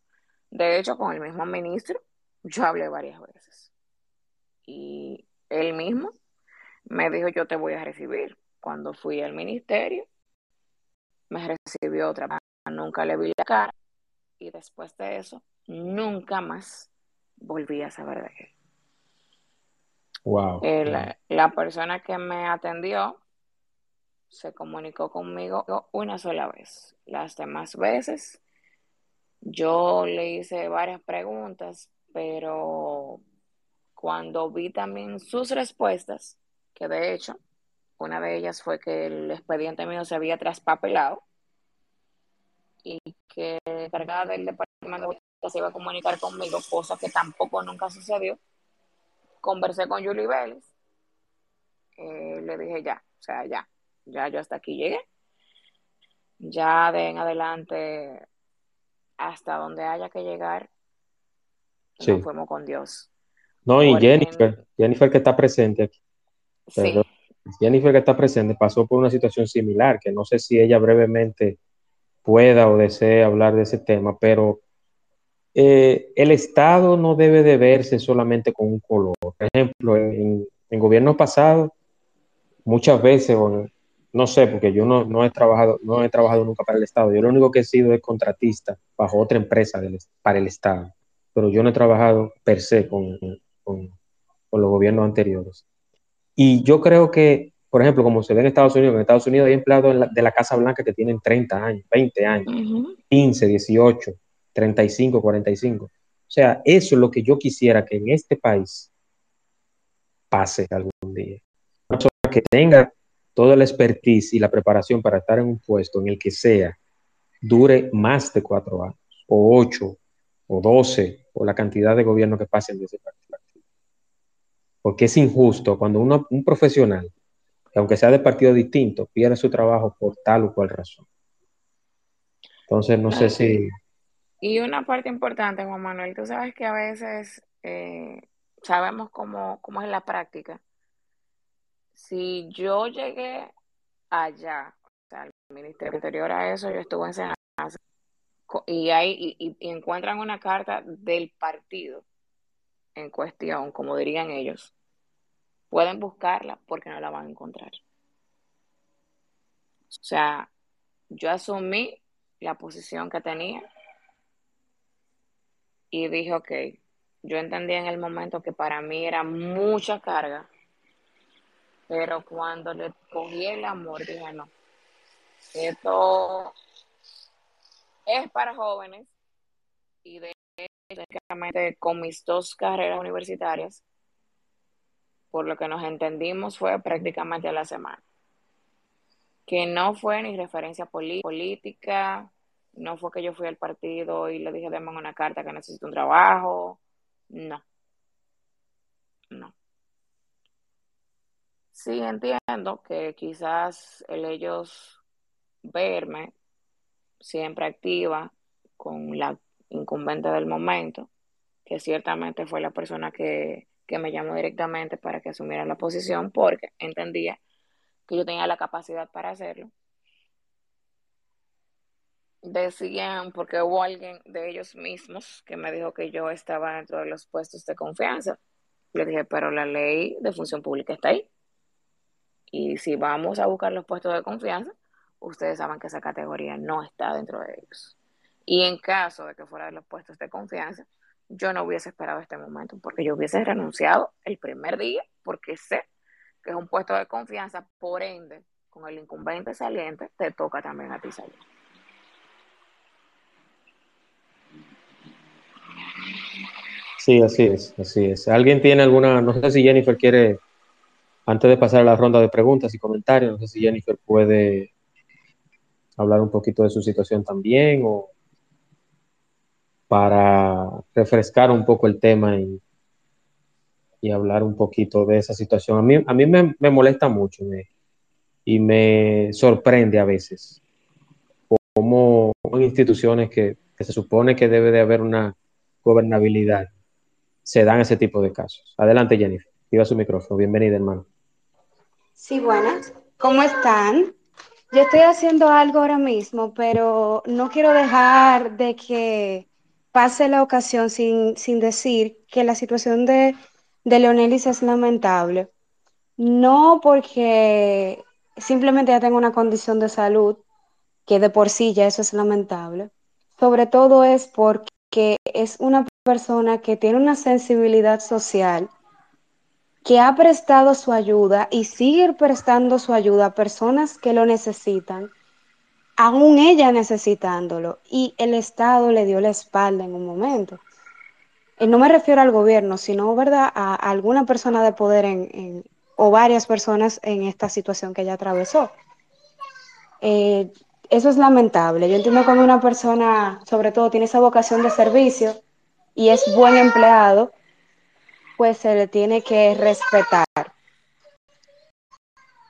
S2: De hecho, con el mismo ministro, yo hablé varias veces. Y él mismo me dijo yo te voy a recibir. Cuando fui al ministerio, me recibió otra vez, nunca le vi la cara y después de eso, nunca más volví a saber de él.
S1: Wow.
S2: la persona que me atendió se comunicó conmigo una sola vez. Las demás veces yo le hice varias preguntas, pero cuando vi también sus respuestas, que de hecho, una de ellas fue que el expediente mío se había traspapelado y que la encargada del departamento de se iba a comunicar conmigo, cosa que tampoco nunca sucedió. Conversé con Julie Vélez, eh, le dije ya, o sea, ya, ya yo hasta aquí llegué. Ya de en adelante, hasta donde haya que llegar, nos fuimos con Dios.
S1: No, y Jennifer, Jennifer que está presente aquí. Jennifer que está presente pasó por una situación similar, que no sé si ella brevemente pueda o desee hablar de ese tema, pero eh, el Estado no debe de verse solamente con un color. Por ejemplo, en, en gobiernos pasados, muchas veces, no sé, porque yo no, he trabajado, no he trabajado nunca para el Estado. Yo lo único que he sido es contratista bajo otra empresa para el Estado. pero yo no he trabajado per se con, con, los gobiernos anteriores. Y yo creo que, por ejemplo, como se ve en Estados Unidos, en Estados Unidos hay empleados de la Casa Blanca que tienen 30 años, 20 años, 15, 18, 35, 45. O sea, eso es lo que yo quisiera que en este país pase algún día. Una persona que tenga toda la expertise y la preparación para estar en un puesto en el que sea, dure más de cuatro años, o ocho, o doce, o la cantidad de gobierno que pasen de ese partido. Porque es injusto cuando uno, un profesional, aunque sea de partido distinto, pierde su trabajo por tal o cual razón. Entonces, no sé si...
S2: Y una parte importante, Juan Manuel, tú sabes que a veces eh, sabemos cómo, cómo es la práctica. Si yo llegué allá, o sea, al Ministerio Interior a eso, yo estuve en Senasa, y, hay, y, encuentran una carta del partido en cuestión, como dirían ellos, pueden buscarla porque no la van a encontrar. O sea, yo asumí la posición que tenía y dije, ok, yo entendí en el momento que para mí era mucha carga pero cuando le cogí el amor, dije, no, esto es para jóvenes y de con mis dos carreras universitarias, por lo que nos entendimos fue prácticamente a la semana. Que no fue ni referencia política, no fue que yo fui al partido y le dije, dame una carta que necesito un trabajo, no, no. Sí, entiendo que quizás el ellos verme siempre activa con la incumbente del momento, que ciertamente fue la persona que, que me llamó directamente para que asumiera la posición porque entendía que yo tenía la capacidad para hacerlo. Decían, porque hubo alguien de ellos mismos que me dijo que yo estaba dentro de los puestos de confianza. Le dije, pero la ley de función pública está ahí. Y si vamos a buscar los puestos de confianza, ustedes saben que esa categoría no está dentro de ellos. Y en caso de que fuera de los puestos de confianza, yo no hubiese esperado este momento, porque yo hubiese renunciado el primer día, porque sé que es un puesto de confianza, por ende, con el incumbente saliente, te toca también a ti salir.
S1: Sí, así es, así es. ¿Alguien tiene alguna, no sé si Jennifer quiere antes de pasar a la ronda de preguntas y comentarios, no sé si Jennifer puede hablar un poquito de su situación también o para refrescar un poco el tema y, hablar un poquito de esa situación. A mí, a mí me, molesta mucho y me sorprende a veces cómo instituciones que, se supone que debe de haber una gobernabilidad se dan ese tipo de casos. Adelante, Jennifer. Iba su micrófono. Bienvenida, hermano.
S3: Sí, buenas. ¿Cómo están? Yo estoy haciendo algo ahora mismo, pero no quiero dejar de que pase la ocasión sin, decir que la situación de, de Leonelis es lamentable. No porque simplemente ya tengo una condición de salud, que de por sí ya eso es lamentable. Sobre todo es porque es una persona que tiene una sensibilidad social que ha prestado su ayuda y sigue prestando su ayuda a personas que lo necesitan, aún ella necesitándolo, y el Estado le dio la espalda en un momento. Y no me refiero al gobierno, sino ¿verdad? a, alguna persona de poder en, o varias personas en esta situación que ella atravesó. Eh, eso es lamentable. Yo entiendo cuando una persona, sobre todo, tiene esa vocación de servicio y es buen empleado, pues se le tiene que respetar.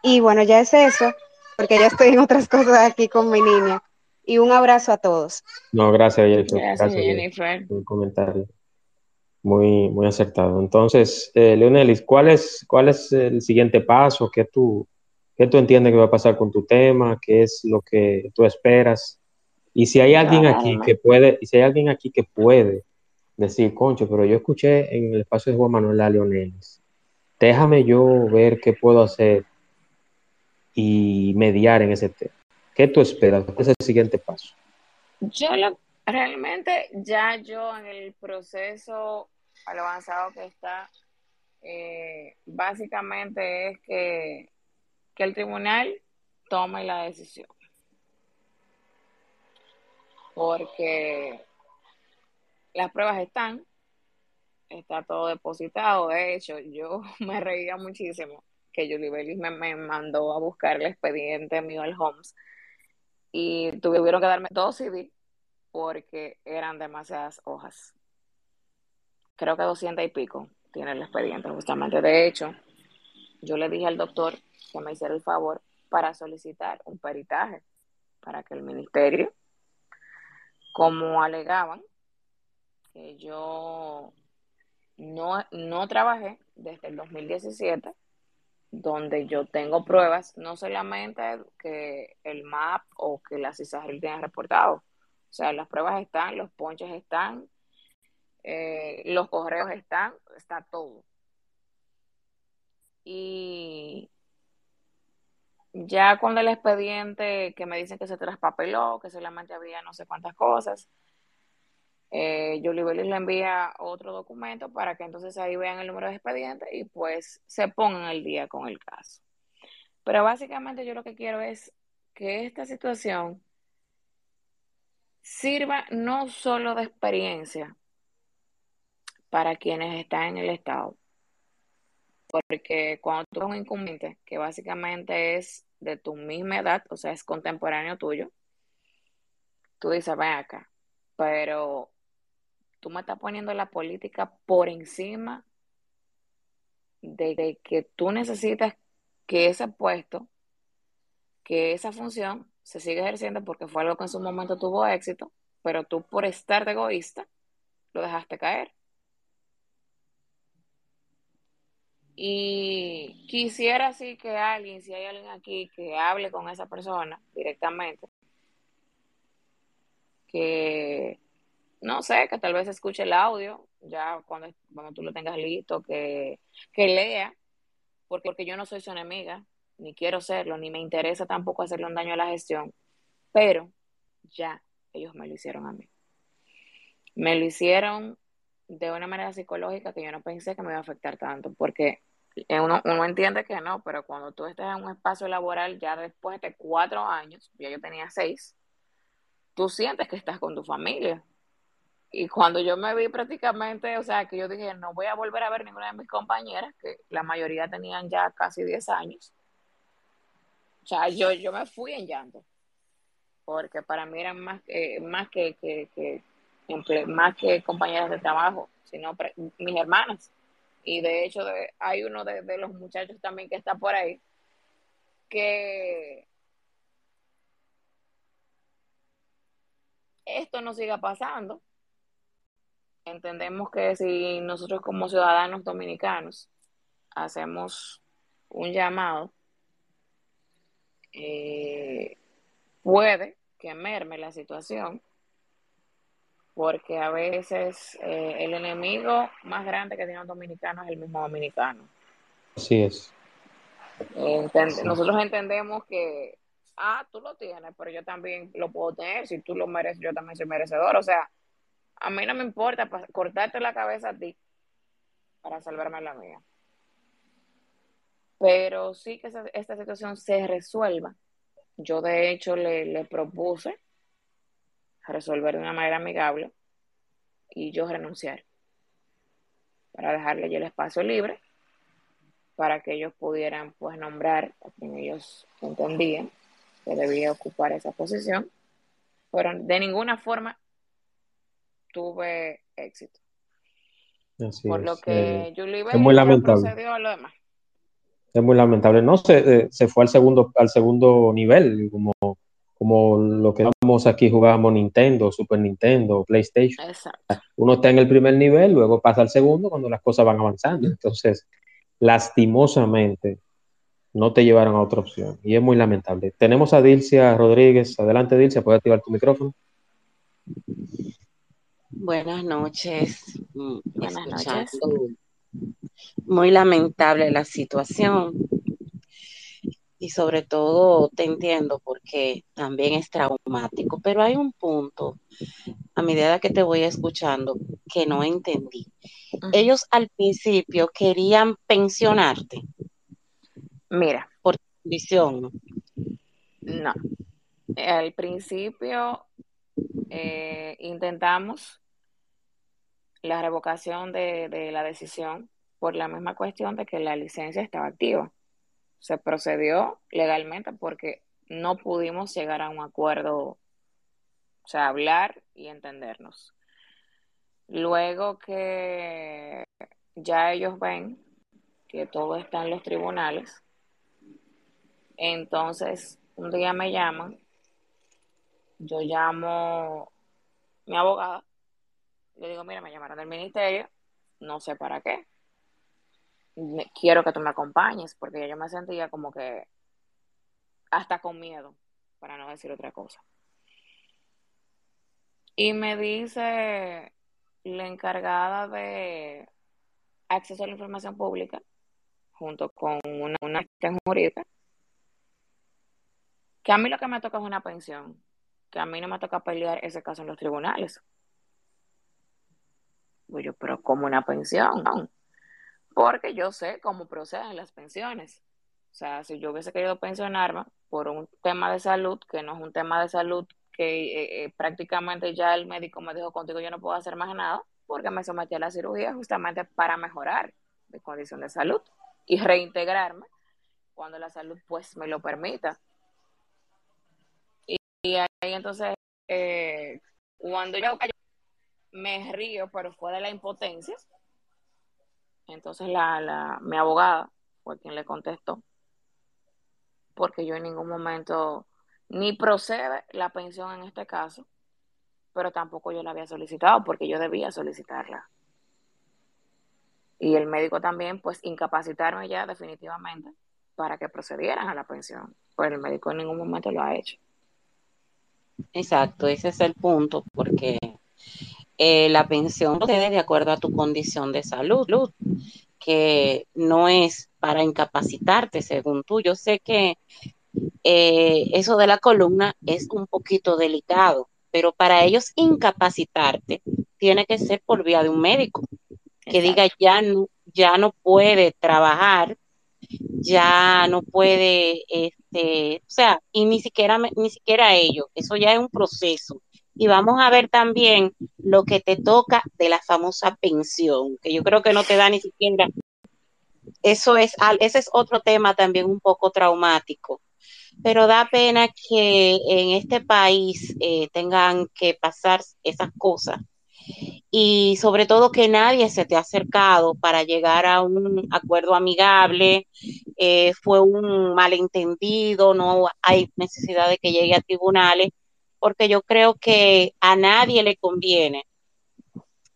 S3: Y bueno, ya es eso, porque ya estoy en otras cosas aquí con mi niña. Y un abrazo a todos.
S1: No, gracias, Jennifer. Gracias, Jennifer. Un comentario muy, muy acertado. Entonces, eh, Leonelis, ¿cuál es, ¿cuál es el siguiente paso? ¿Qué tú, ¿Qué tú entiendes que va a pasar con tu tema? ¿Qué es lo que tú esperas? Y si hay alguien aquí que puede, y si hay alguien aquí que puede decir, concho, pero yo escuché en el espacio de Juan Manuel a Leonelis. Déjame yo ver qué puedo hacer y mediar en ese tema. ¿Qué tú esperas? ¿Cuál es el siguiente paso?
S2: Yo Realmente ya yo en el proceso avanzado que está, eh, básicamente es que, que el tribunal tome la decisión. Porque las pruebas están, está todo depositado. De hecho, yo me reía muchísimo que Julie Bellis me, me, mandó a buscar el expediente mío al Homes y tuvieron que darme dos CD porque eran demasiadas hojas. Creo que 200 y pico tiene el expediente justamente. De hecho, yo le dije al doctor que me hiciera el favor para solicitar un peritaje para que el ministerio, como alegaban, que yo no, no trabajé desde el 2017, donde yo tengo pruebas, no solamente que el MAP o que la CISAGRIL tiene reportado, o sea, las pruebas están, los ponches están, eh, los correos están, está todo. Y ya con el expediente que me dicen que se traspapeló, que solamente había no sé cuántas cosas, eh, Julie le envía otro documento para que entonces ahí vean el número de expediente y pues se pongan al día con el caso. Pero básicamente yo lo que quiero es que esta situación sirva no solo de experiencia para quienes están en el Estado, porque cuando tú eres un incumbente, que básicamente es de tu misma edad, o sea, es contemporáneo tuyo, tú dices, ven acá, pero tú me estás poniendo la política por encima de, que tú necesitas que ese puesto, que esa función se siga ejerciendo porque fue algo que en su momento tuvo éxito, pero tú por estar egoísta lo dejaste caer. Y quisiera así que alguien, si hay alguien aquí que hable con esa persona directamente, que no sé, que tal vez escuche el audio, ya cuando, cuando tú lo tengas listo, que, que lea, porque, porque yo no soy su enemiga, ni quiero serlo, ni me interesa tampoco hacerle un daño a la gestión, pero ya ellos me lo hicieron a mí. Me lo hicieron de una manera psicológica que yo no pensé que me iba a afectar tanto, porque uno, uno entiende que no, pero cuando tú estás en un espacio laboral ya después de cuatro años, ya yo tenía seis, tú sientes que estás con tu familia, y cuando yo me vi prácticamente, o sea, que yo dije, no voy a volver a ver ninguna de mis compañeras, que la mayoría tenían ya casi 10 años. O sea, yo, yo me fui en llanto, porque para mí eran más, más que, que, más que compañeras de trabajo, sino mis hermanas. Y de hecho, hay uno de, de los muchachos también que está por ahí, que esto no siga pasando entendemos que si nosotros como ciudadanos dominicanos hacemos un llamado, eh, puede que merme la situación, porque a veces eh, el enemigo más grande que tiene un dominicano es el mismo dominicano.
S1: Así es.
S2: Nosotros entendemos que, ah, tú lo tienes, pero yo también lo puedo tener, si tú lo mereces, yo también soy merecedor, o sea, a mí no me importa cortarte la cabeza a ti para salvarme la mía. Pero sí que esta situación se resuelva. Yo de hecho le, propuse resolver de una manera amigable y yo renunciar para dejarle yo el espacio libre para que ellos pudieran pues nombrar a quien ellos entendían que debía ocupar esa posición, pero de ninguna forma tuve éxito. Por lo que
S1: eh,
S2: Julie
S1: es muy lamentable.
S2: procedió a lo demás.
S1: Es muy lamentable. No, se, eh, se fue al segundo, al segundo nivel, como, como lo que vamos aquí jugábamos Nintendo, Super Nintendo, PlayStation.
S2: Exacto.
S1: Uno está en el primer nivel, luego pasa al segundo cuando las cosas van avanzando. Entonces, lastimosamente, no te llevaron a otra opción. Y es muy lamentable. Tenemos a Dilcia Rodríguez. Adelante, Dilcia, puedes activar tu micrófono.
S4: Buenas noches.
S2: Mm, Buenas noches.
S4: Muy lamentable la situación. y sobre todo te entiendo porque también es traumático, pero hay un punto a medida que te voy escuchando que no entendí. Ellos al principio querían pensionarte.
S2: Mira.
S4: Por condición.
S2: No. Al principio eh, intentamos la revocación de, de la decisión por la misma cuestión de que la licencia estaba activa se procedió legalmente porque no pudimos llegar a un acuerdo, o sea, hablar y entendernos. Luego que ya ellos ven que todo está en los tribunales, entonces un día me llaman, yo llamo mi abogada, le digo, mira, me llamaron del ministerio, no sé para qué, quiero que tú me acompañes, porque yo me sentía como que hasta con miedo, para no decir otra cosa. Y me dice la encargada de acceso a la información pública, junto con una, una jurídica, que a mí lo que me toca es una pensión, que a mí no me toca pelear ese caso en los tribunales. Pues yo, pero como una pensión, porque yo sé cómo proceden las pensiones. O sea, si yo hubiese querido pensionarme por un tema de salud, que no es un tema de salud que eh, eh, prácticamente ya el médico me dijo contigo yo no puedo hacer más nada, porque me sometí a la cirugía justamente para mejorar mi condición de salud y reintegrarme cuando la salud pues me lo permita. Ahí entonces, eh, cuando yo me río, pero fue de la impotencia, entonces la, la, mi abogada fue quien le contestó, porque yo en ningún momento ni procede la pensión en este caso, pero tampoco yo la había solicitado porque yo debía solicitarla. Y el médico también, pues, incapacitarme ya definitivamente para que procedieran a la pensión, pero el médico en ningún momento lo ha hecho.
S4: Exacto, ese es el punto, porque eh, la pensión procede de acuerdo a tu condición de salud, que no es para incapacitarte, según tú. Yo sé que eh, eso de la columna es un poquito delicado, pero para ellos incapacitarte tiene que ser por vía de un médico que diga ya no, ya no puede trabajar, ya no puede, este, o sea, y ni siquiera, ni siquiera ellos, eso ya es un proceso y vamos a ver también lo que te toca de la famosa pensión, que yo creo que no te da ni siquiera. Eso es, ese es otro tema también un poco traumático. Pero da pena que en este país eh, tengan que pasar esas cosas y sobre todo que nadie se te ha acercado para llegar a un acuerdo amigable, eh, fue un malentendido, no hay necesidad de que llegue a tribunales porque yo creo que a nadie le conviene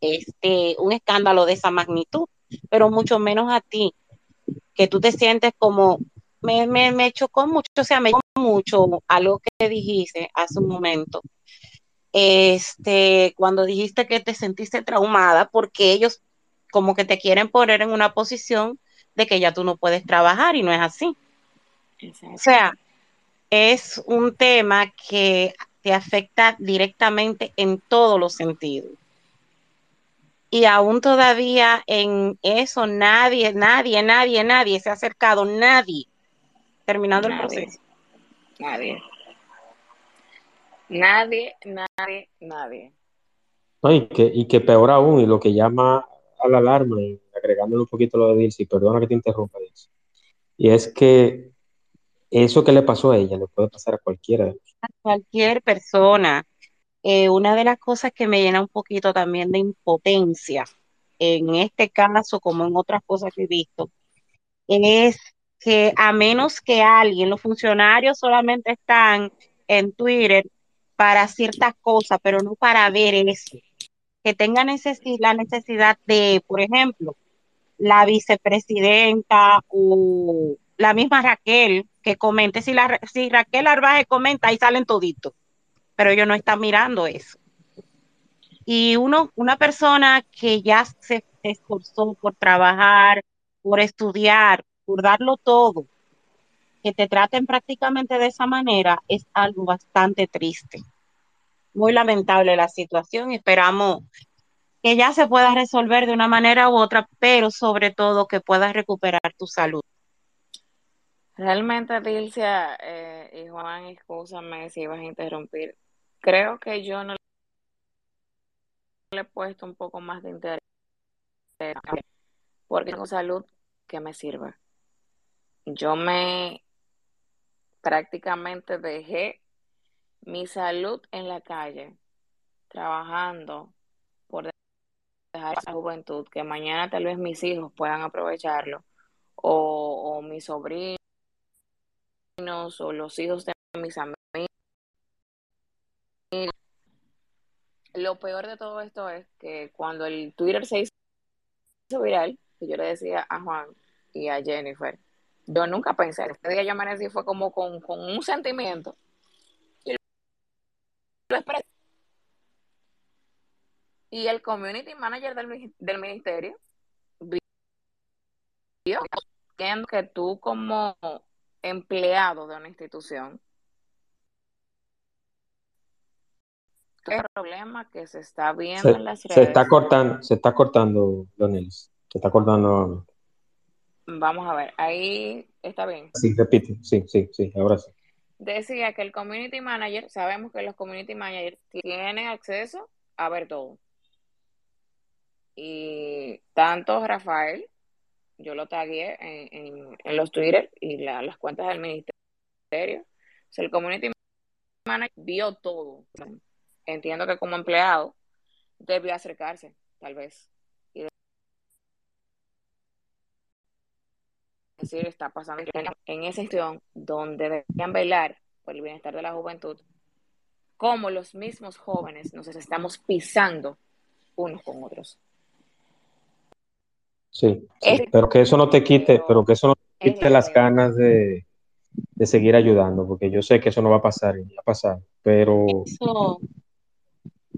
S4: este, un escándalo de esa magnitud, pero mucho menos a ti, que tú te sientes como, me, me, me chocó mucho, o sea, me chocó mucho algo que dijiste hace un momento, este, cuando dijiste que te sentiste traumada porque ellos como que te quieren poner en una posición de que ya tú no puedes trabajar y no es así. O sea, es un tema que te afecta directamente en todos los sentidos. Y aún todavía en eso nadie, nadie, nadie, nadie se ha acercado, nadie, terminando el proceso.
S2: Nadie. Nadie, nadie, nadie.
S1: y, que, y que peor aún, y lo que llama a la alarma, y agregándole un poquito lo de Dilcy, perdona que te interrumpa, Dilcy, y es que eso que le pasó a ella le puede pasar a cualquiera de
S4: A cualquier persona. Eh, una de las cosas que me llena un poquito también de impotencia, en este caso como en otras cosas que he visto, es que a menos que alguien, los funcionarios solamente están en Twitter para ciertas cosas, pero no para ver eso. Que tengan la necesidad de, por ejemplo, la vicepresidenta o la misma Raquel que comente. Si, la, si Raquel Arbaje comenta, ahí salen toditos, pero ellos no están mirando eso. Y uno, una persona que ya se esforzó por trabajar, por estudiar, por darlo todo, que te traten prácticamente de esa manera es algo bastante triste. Muy lamentable la situación esperamos que ya se pueda resolver de una manera u otra, pero sobre todo que puedas recuperar tu salud.
S2: Realmente, Dilcia eh, y Juan, escúchame si ibas a interrumpir. Creo que yo no le he puesto un poco más de interés porque tengo salud que me sirve. Yo me prácticamente dejé mi salud en la calle, trabajando por dejar esa juventud, que mañana tal vez mis hijos puedan aprovecharlo, o, mis sobrinos, o los hijos de mis amigos. Lo peor de todo esto es que cuando el Twitter se hizo viral, que yo le decía a Juan y a Jennifer, yo nunca pensé, este día yo amanecí fue como con, con un sentimiento. Y lo expresé. Y el community manager del, del ministerio vio que tú como empleado de una institución, el problema que se está viendo
S1: Se,
S2: en las redes.
S1: se está cortando, se está cortando, Donelis. Se está cortando.
S2: Vamos a ver, ahí está bien.
S1: Sí, repite. Sí, sí, sí, ahora sí.
S2: Decía que el community manager, sabemos que los community managers tienen acceso a ver todo. Y tanto Rafael, yo lo tagué en, en, en los Twitter y la- las cuentas del ministerio. O sea, el community manager vio todo. Entiendo que como empleado debió acercarse, tal vez. Decir, está pasando en, en esa institución donde deberían velar por el bienestar de la juventud, como los mismos jóvenes nos estamos pisando unos con otros.
S1: Sí, sí. Pero que eso no te quite,
S2: pero
S1: que eso no te quite las ganas de, de seguir ayudando, porque yo sé que eso no va a pasar y va a pasar, pero
S4: Eso,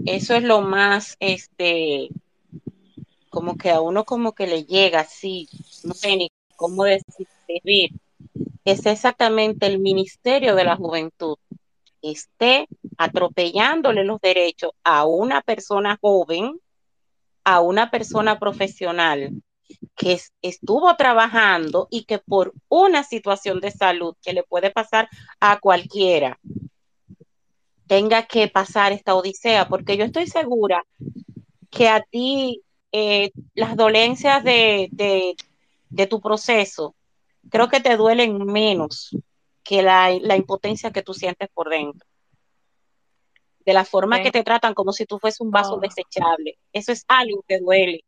S4: eso es lo más, este, como que a uno como que le llega así, no sé ni cómo describir, es exactamente el Ministerio de la Juventud esté atropellándole los derechos a una persona joven, a una persona profesional que es- estuvo trabajando y que por una situación de salud que le puede pasar a cualquiera, tenga que pasar esta odisea, porque yo estoy segura que a ti eh, las dolencias de, de tu proceso creo que te duelen menos que la, la impotencia que tú sientes por dentro. De la forma que
S2: Tengo-
S4: te tratan como si tú fueses un vaso
S2: Oh.
S4: desechable. Eso es algo que duele.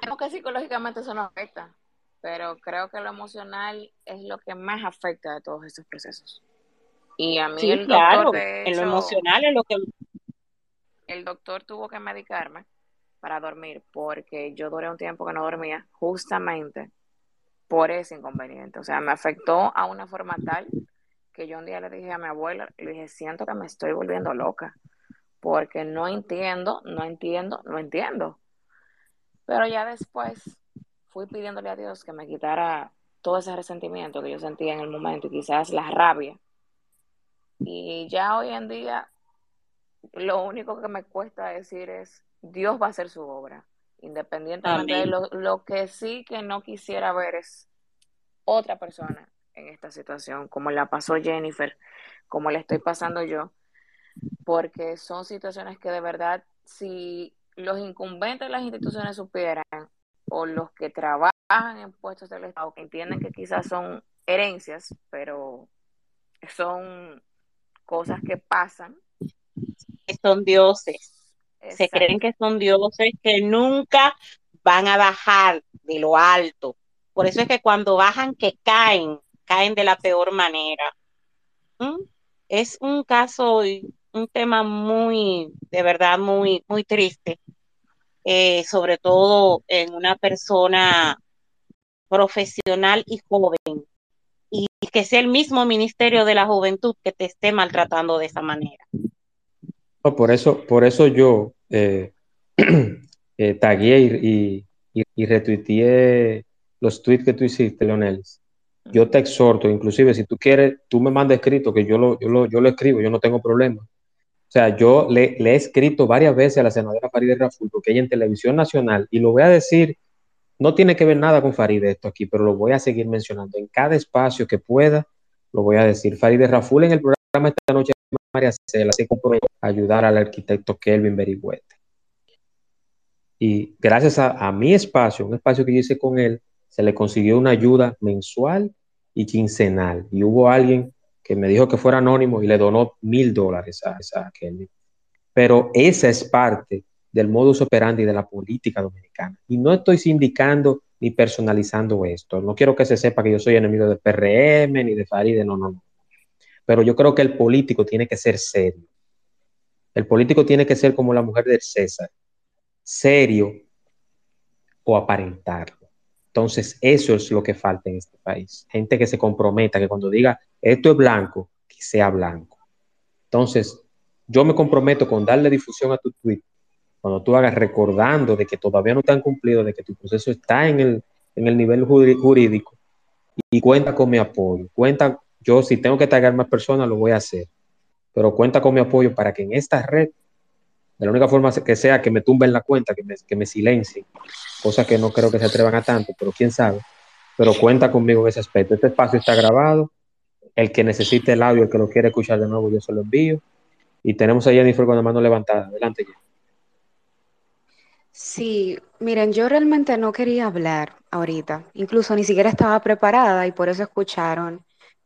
S2: Creo que psicológicamente eso no afecta, pero creo que lo emocional es lo que más afecta de todos estos procesos. Y a mí
S4: Sí,
S2: el
S4: claro.
S2: doctor, de
S4: En lo
S2: hecho,
S4: emocional es lo que
S2: el doctor tuvo que medicarme para dormir porque yo duré un tiempo que no dormía justamente por ese inconveniente. O sea, me afectó a una forma tal que yo un día le dije a mi abuela, le dije, siento que me estoy volviendo loca porque no entiendo, no entiendo, no entiendo. Pero ya después fui pidiéndole a Dios que me quitara todo ese resentimiento que yo sentía en el momento y quizás la rabia. Y ya hoy en día lo único que me cuesta decir es, Dios va a hacer su obra, independientemente de lo, lo que sí que no quisiera ver es otra persona en esta situación, como la pasó Jennifer, como la estoy pasando yo, porque son situaciones que de verdad, si los incumbentes de las instituciones supieran, o los que trabajan en puestos del Estado, que entienden que quizás son herencias, pero son cosas que pasan.
S4: son dioses. Se creen que son dioses que nunca van a bajar de lo alto. Por eso es que cuando bajan, que caen, caen de la peor manera. ¿Mm? Es un caso, un tema muy, de verdad, muy, muy triste. Eh, sobre todo en una persona profesional y joven. Y que sea el mismo Ministerio de la Juventud que te esté maltratando de esa manera.
S1: No, por eso, por eso yo eh, eh, tagué y, y, y retuiteé los tweets que tú hiciste, Leonel. Yo te exhorto, inclusive si tú quieres, tú me mandas escrito, que yo lo, yo lo, yo lo escribo, yo no tengo problema. O sea, yo le, le, he escrito varias veces a la senadora Farideh Raful, porque ella en televisión nacional, y lo voy a decir, no tiene que ver nada con Farideh esto aquí, pero lo voy a seguir mencionando. En cada espacio que pueda, lo voy a decir. Farideh Raful en el programa esta noche, María Cela, se compromete a ayudar al arquitecto Kelvin Berigüete. Y gracias a, a mi espacio, un espacio que yo hice con él, se le consiguió una ayuda mensual y quincenal. Y hubo alguien que me dijo que fuera anónimo y le donó mil dólares a, a Kelvin. Pero esa es parte del modus operandi de la política dominicana. Y no estoy sindicando ni personalizando esto. No quiero que se sepa que yo soy enemigo del PRM ni de Faride, no, no, no. Pero yo creo que el político tiene que ser serio. El político tiene que ser como la mujer del César, serio o aparentarlo. Entonces, eso es lo que falta en este país. Gente que se comprometa, que cuando diga esto es blanco, que sea blanco. Entonces, yo me comprometo con darle difusión a tu tweet cuando tú hagas recordando de que todavía no te han cumplido, de que tu proceso está en el, en el nivel jurídico y cuenta con mi apoyo. Cuenta, yo si tengo que tagar más personas, lo voy a hacer, pero cuenta con mi apoyo para que en esta red, de la única forma que sea que me tumben la cuenta, que me, que me silencien, cosa que no creo que se atrevan a tanto, pero quién sabe, pero cuenta conmigo en ese aspecto. Este espacio está grabado, el que necesite el audio, el que lo quiere escuchar de nuevo, yo se lo envío. Y tenemos a Jennifer con la mano levantada. Adelante, Jennifer.
S3: Sí, miren, yo realmente no quería hablar ahorita, incluso ni siquiera estaba preparada y por eso escucharon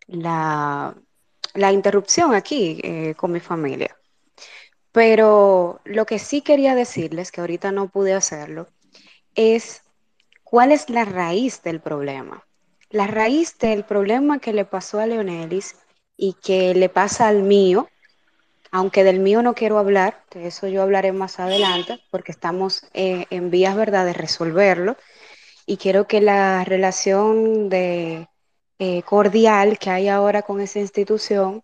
S3: la, la interrupción aquí eh, con mi familia. Pero lo que sí quería decirles, que ahorita no pude hacerlo, es cuál es la raíz del problema. La raíz del problema que le pasó a Leonelis y que le pasa al mío, aunque del mío no quiero hablar, de eso yo hablaré más adelante, porque estamos eh, en vías, ¿verdad?, de resolverlo. Y quiero que la relación de, eh, cordial que hay ahora con esa institución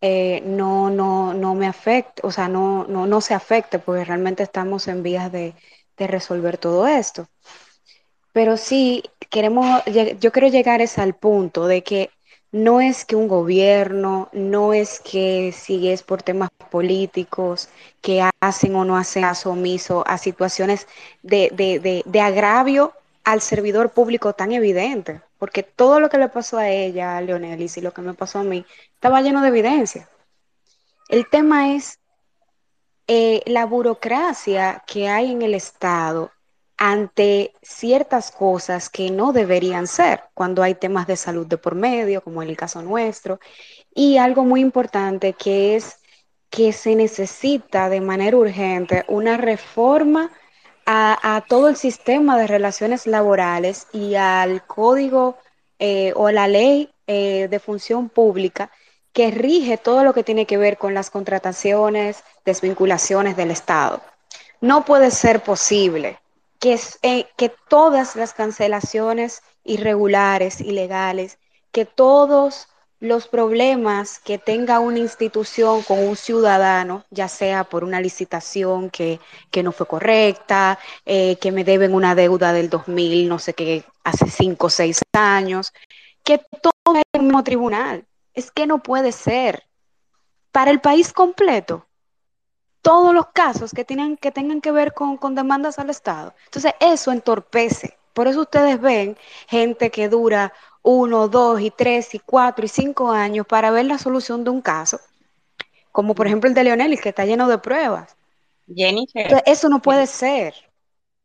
S3: eh, no, no, no me afecte, o sea, no, no, no se afecte, porque realmente estamos en vías de, de resolver todo esto. Pero sí, queremos, yo quiero llegar es al punto de que no es que un gobierno, no es que si es por temas políticos que hacen o no hacen caso omiso a situaciones de, de, de, de, agravio al servidor público tan evidente, porque todo lo que le pasó a ella, a Leonelis, y lo que me pasó a mí, estaba lleno de evidencia. El tema es eh, la burocracia que hay en el Estado ante ciertas cosas que no deberían ser cuando hay temas de salud de por medio, como en el caso nuestro, y algo muy importante que es que se necesita de manera urgente una reforma a, todo el sistema de relaciones laborales y al código eh, o la ley eh, de función pública que rige todo lo que tiene que ver con las contrataciones, desvinculaciones del Estado. No puede ser posible que, eh, que todas las cancelaciones irregulares, ilegales, que todos los problemas que tenga una institución con un ciudadano, ya sea por una licitación que, que no fue correcta, eh, que me deben una deuda del 2000, no sé qué, hace cinco o seis años, que todo en el mismo tribunal. Es que no puede ser. Para el país completo, todos los casos que, tienen, que tengan que ver con, con demandas al Estado. Entonces, eso entorpece. Por eso ustedes ven gente que dura uno, dos y tres y cuatro y cinco años para ver la solución de un caso, como por ejemplo el de Leonelis, que está lleno de pruebas.
S4: Jennifer.
S3: Entonces, eso no puede ser.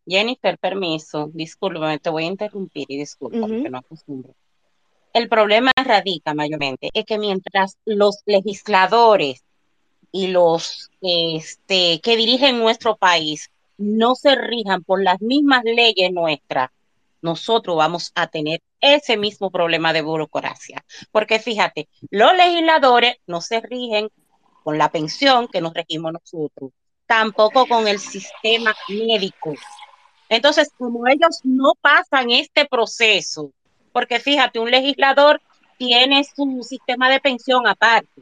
S4: Jennifer, permiso, discúlpame, te voy a interrumpir y disculpa, uh -huh. porque no acostumbro. El problema radica mayormente es que mientras los legisladores y los este, que dirigen nuestro país no se rijan por las mismas leyes nuestras, nosotros vamos a tener ese mismo problema de burocracia. Porque fíjate, los legisladores no se rigen con la pensión que nos regimos nosotros, tampoco con el sistema médico. Entonces, como ellos no pasan este proceso, porque fíjate, un legislador tiene su sistema de pensión aparte.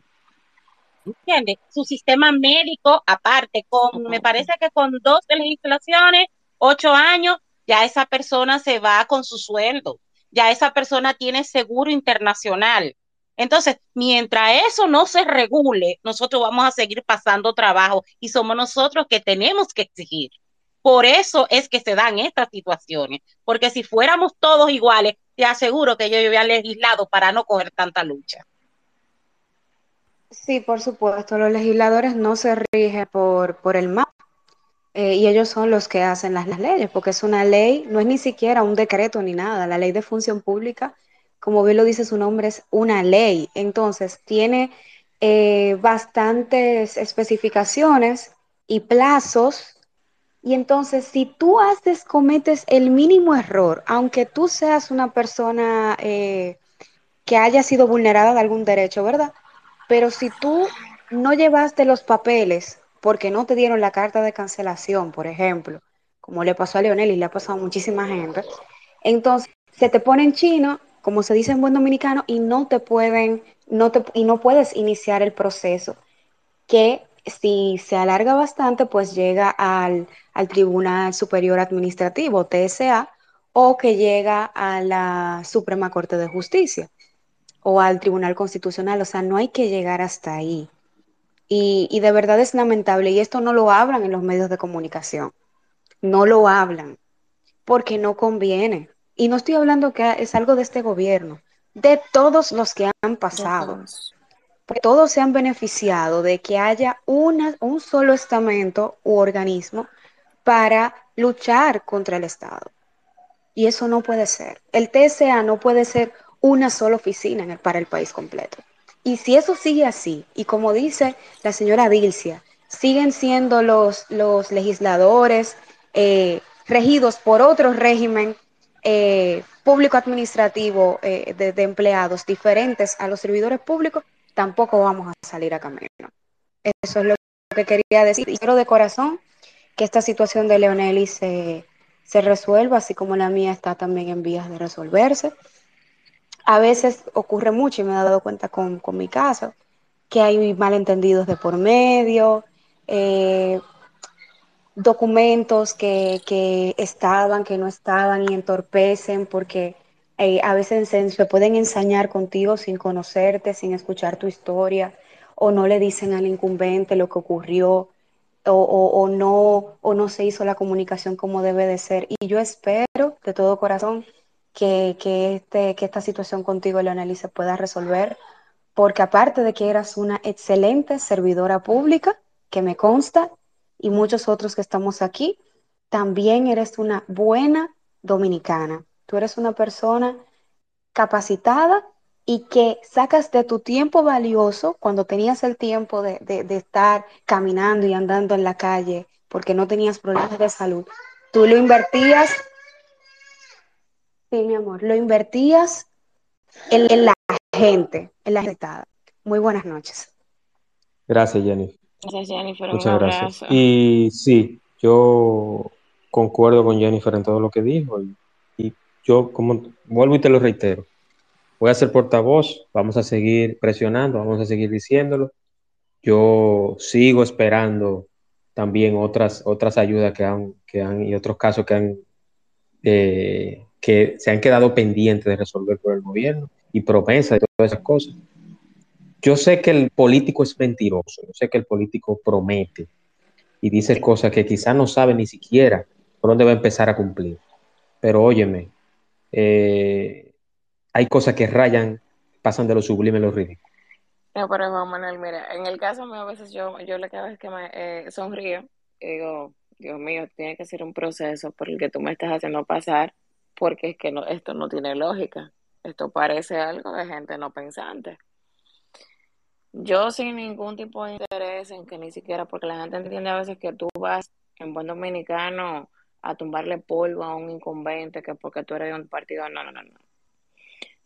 S4: ¿Entiendes? Su sistema médico aparte, con, me parece que con dos legislaciones, ocho años, ya esa persona se va con su sueldo, ya esa persona tiene seguro internacional. Entonces, mientras eso no se regule, nosotros vamos a seguir pasando trabajo y somos nosotros que tenemos que exigir. Por eso es que se dan estas situaciones, porque si fuéramos todos iguales, te aseguro que yo había legislado para no coger tanta lucha.
S3: Sí, por supuesto, los legisladores no se rigen por, por el MAP eh, y ellos son los que hacen las, las, leyes, porque es una ley, no es ni siquiera un decreto ni nada, la ley de función pública, como bien lo dice su nombre, es una ley, entonces tiene eh, bastantes especificaciones y plazos, y entonces si tú haces, cometes el mínimo error, aunque tú seas una persona eh, que haya sido vulnerada de algún derecho, ¿verdad? Pero si tú no llevaste los papeles porque no te dieron la carta de cancelación, por ejemplo, como le pasó a Leonel y le ha pasado a muchísima gente, entonces se te pone en chino, como se dice en buen dominicano, y no te pueden, no te, y no puedes iniciar el proceso, que si se alarga bastante, pues llega al, al Tribunal Superior Administrativo, TSA, o que llega a la Suprema Corte de Justicia o al Tribunal Constitucional, o sea, no hay que llegar hasta ahí. Y, y, de verdad es lamentable, y esto no lo hablan en los medios de comunicación, no lo hablan, porque no conviene. Y no estoy hablando que es algo de este gobierno, de todos los que han pasado. Porque todos se han beneficiado de que haya una, un solo estamento u organismo para luchar contra el Estado. Y eso no puede ser. El TSA no puede ser una sola oficina en el, para el país completo. Y si eso sigue así, y como dice la señora Dilcia, siguen siendo los, los legisladores eh, regidos por otro régimen eh, público administrativo eh, de, empleados diferentes a los servidores públicos, tampoco vamos a salir a camino. Eso es lo que quería decir. Y quiero de corazón que esta situación de Leoneli se, se resuelva, así como la mía está también en vías de resolverse a veces ocurre mucho y me he dado cuenta con, con mi caso, que hay malentendidos de por medio, eh, documentos que, que, estaban, que no estaban y entorpecen porque eh, a veces se, pueden ensañar contigo sin conocerte, sin escuchar tu historia, o no le dicen al incumbente lo que ocurrió, o, o, o, no, o no se hizo la comunicación como debe de ser. Y yo espero de todo corazón que, que, este, que esta situación contigo, Leoneli, se pueda resolver, porque aparte de que eras una excelente servidora pública, que me consta, y muchos otros que estamos aquí, también eres una buena dominicana. Tú eres una persona capacitada y que sacas de tu tiempo valioso cuando tenías el tiempo de, de, estar caminando y andando en la calle porque no tenías problemas de salud. Tú lo invertías Sí, mi amor, lo invertías en, en la gente, en la afectada. Muy buenas noches.
S1: Gracias, Jennifer.
S2: Gracias, Jennifer.
S1: Muchas gracias. Y sí, yo concuerdo con Jennifer en todo lo que dijo. Y, y, yo, como vuelvo y te lo reitero, voy a ser portavoz, vamos a seguir presionando, vamos a seguir diciéndolo. Yo sigo esperando también otras, otras ayudas que han, que han y otros casos que han eh, que se han quedado pendientes de resolver por el gobierno y promesas y todas esas cosas. Yo sé que el político es mentiroso, yo sé que el político promete y dice cosas que quizás no sabe ni siquiera por dónde va a empezar a cumplir. Pero óyeme, eh, hay cosas que rayan, pasan de lo sublime a lo ridículo.
S2: No, pero Juan Manuel, mira, en el caso mío a veces yo, yo la cada vez que me eh, sonrío, digo, Dios mío, tiene que ser un proceso por el que tú me estás haciendo pasar porque es que no, esto no tiene lógica. Esto parece algo de gente no pensante. Yo sin ningún tipo de interés en que ni siquiera, porque la gente entiende a veces que tú vas en buen dominicano a tumbarle polvo a un incumbente que porque tú eres de un partido, no, no, no, no.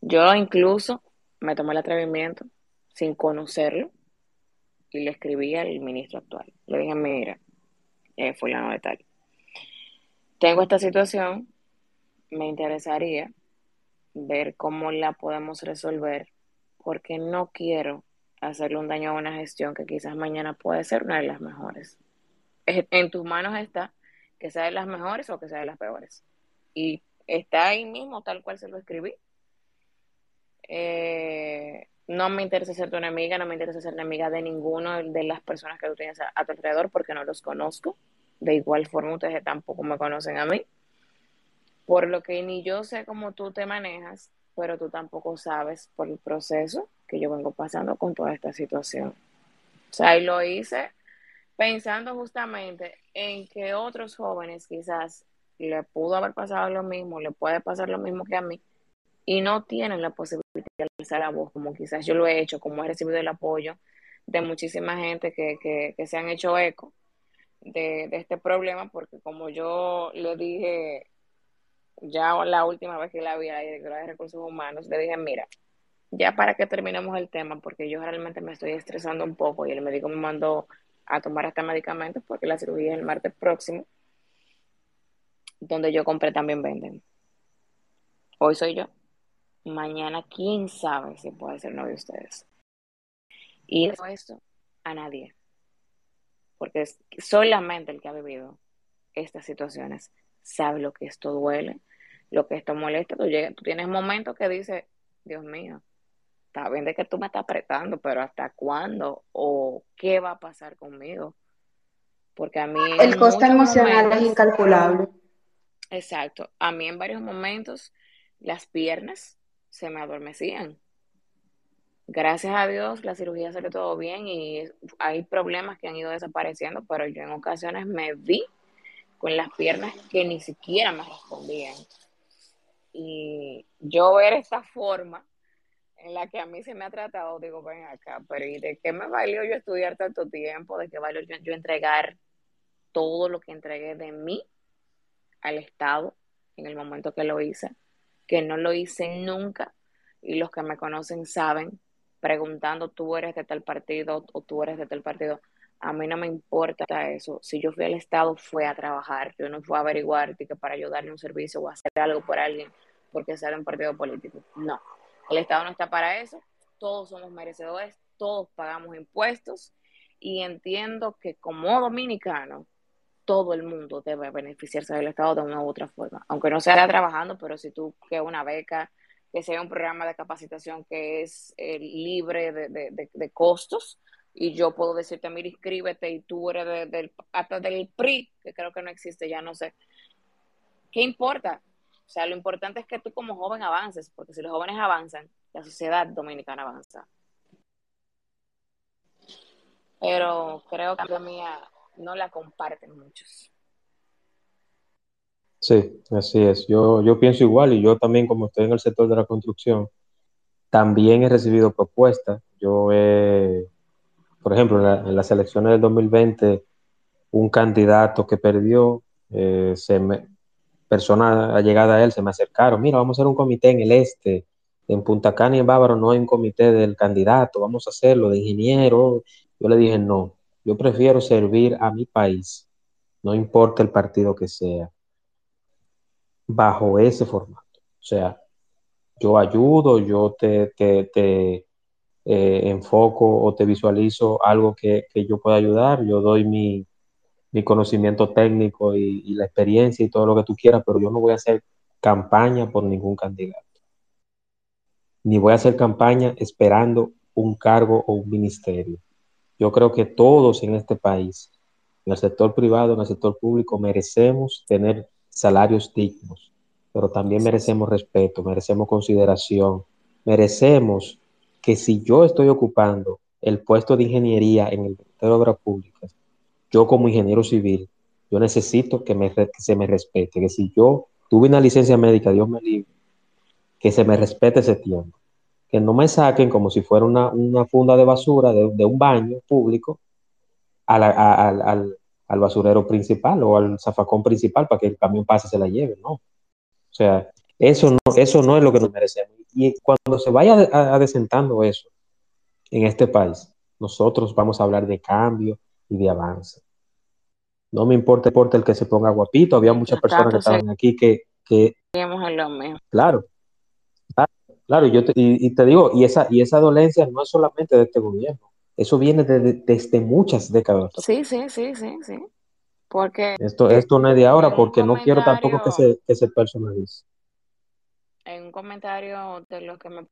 S2: Yo incluso me tomé el atrevimiento sin conocerlo y le escribí al ministro actual. Le dije, mira, eh, fulano de tal. Tengo esta situación, me interesaría ver cómo la podemos resolver, porque no quiero hacerle un daño a una gestión que quizás mañana puede ser una de las mejores. En tus manos está que sea de las mejores o que sea de las peores. Y está ahí mismo, tal cual se lo escribí. Eh, no me interesa ser tu enemiga, no me interesa ser enemiga de ninguno de las personas que tú tienes a, a tu alrededor porque no los conozco. De igual forma, ustedes tampoco me conocen a mí. Por lo que ni yo sé cómo tú te manejas, pero tú tampoco sabes por el proceso que yo vengo pasando con toda esta situación. O sea, y lo hice pensando justamente en que otros jóvenes quizás le pudo haber pasado lo mismo, le puede pasar lo mismo que a mí, y no tienen la posibilidad de alzar la voz, como quizás yo lo he hecho, como he recibido el apoyo de muchísima gente que, que, que se han hecho eco de, de, este problema, porque como yo le dije ya la última vez que la vi a la directora de recursos humanos, le dije, mira, ya para que terminemos el tema, porque yo realmente me estoy estresando un poco y el médico me mandó a tomar hasta medicamentos porque la cirugía es el martes próximo, donde yo compré también venden. Hoy soy yo. Mañana, quién sabe si puede ser uno de ustedes. Y eso esto a nadie. Porque es solamente el que ha vivido estas situaciones sabe lo que esto duele, lo que esto molesta. Tú, llegas, tú tienes momentos que dices, Dios mío, está bien de que tú me estás apretando, pero ¿hasta cuándo? ¿O qué va a pasar conmigo? Porque a mí...
S3: El coste emocional momentos, es incalculable.
S2: Exacto. A mí en varios momentos las piernas se me adormecían. Gracias a Dios la cirugía salió todo bien y hay problemas que han ido desapareciendo, pero yo en ocasiones me vi con las piernas que ni siquiera me respondían. Y yo ver esta forma en la que a mí se me ha tratado, digo, ven acá, pero ¿y de qué me valió yo estudiar tanto tiempo? ¿De qué valió yo, yo entregar todo lo que entregué de mí al Estado en el momento que lo hice? Que no lo hice nunca y los que me conocen saben, preguntando, tú eres de tal partido o tú eres de tal partido, a mí no me importa eso. Si yo fui al Estado, fue a trabajar. Yo no fui a averiguar que para ayudarle un servicio o hacer algo por alguien porque sea de un partido político. No. El Estado no está para eso. Todos somos merecedores, todos pagamos impuestos y entiendo que como dominicano, todo el mundo debe beneficiarse del Estado de una u otra forma. Aunque no sea trabajando, pero si tú que una beca, que sea un programa de capacitación que es eh, libre de, de, de costos, y yo puedo decirte, mira, inscríbete y tú eres de, hasta del PRI, que creo que no existe, ya no sé. ¿Qué importa? O sea, lo importante es que tú como joven avances, porque si los jóvenes avanzan, la sociedad dominicana avanza. Pero creo que la mía no la comparten muchos.
S1: Sí, así es. Yo, yo pienso igual y yo también, como estoy en el sector de la construcción, también he recibido propuestas. Yo he por ejemplo, en, la, en, las elecciones del 2020, un candidato que perdió, eh, se me, a él se me acercaron, mira, vamos a hacer un comité en el este, en Punta Cana y en Bávaro no hay un comité del candidato, vamos a hacerlo de ingeniero. Yo le dije, no, yo prefiero servir a mi país, no importa el partido que sea, bajo ese formato. O sea, yo ayudo, yo te, te, te eh, enfoco o te visualizo algo que, que, yo pueda ayudar, yo doy mi, mi conocimiento técnico y, y, la experiencia y todo lo que tú quieras, pero yo no voy a hacer campaña por ningún candidato. Ni voy a hacer campaña esperando un cargo o un ministerio. Yo creo que todos en este país, en el sector privado, en el sector público, merecemos tener salarios dignos, pero también merecemos respeto, merecemos consideración, merecemos que si yo estoy ocupando el puesto de ingeniería en el Ministerio de Obras Públicas, yo como ingeniero civil, yo necesito que, me, se me respete, que si yo tuve una licencia médica, Dios me libre, que se me respete ese tiempo, que no me saquen como si fuera una, una funda de basura de, un baño público al, al, basurero principal o al zafacón principal para que el camión pase y se la lleve, no. O sea, eso no, eso no es lo que nos merecemos. Y cuando se vaya adesentando eso en este país, nosotros vamos a hablar de cambio y de avance. No me importa, importa el que se ponga guapito, había muchas personas que estaban aquí que... que claro, claro, claro yo te, y, y, te digo, y esa, y esa dolencia no es solamente de este gobierno, eso viene de, de, desde muchas décadas.
S2: Sí, sí, sí, sí, sí. Porque
S1: Esto, esto no es de ahora porque no quiero tampoco que se, que se personalice.
S2: En un comentario de los que me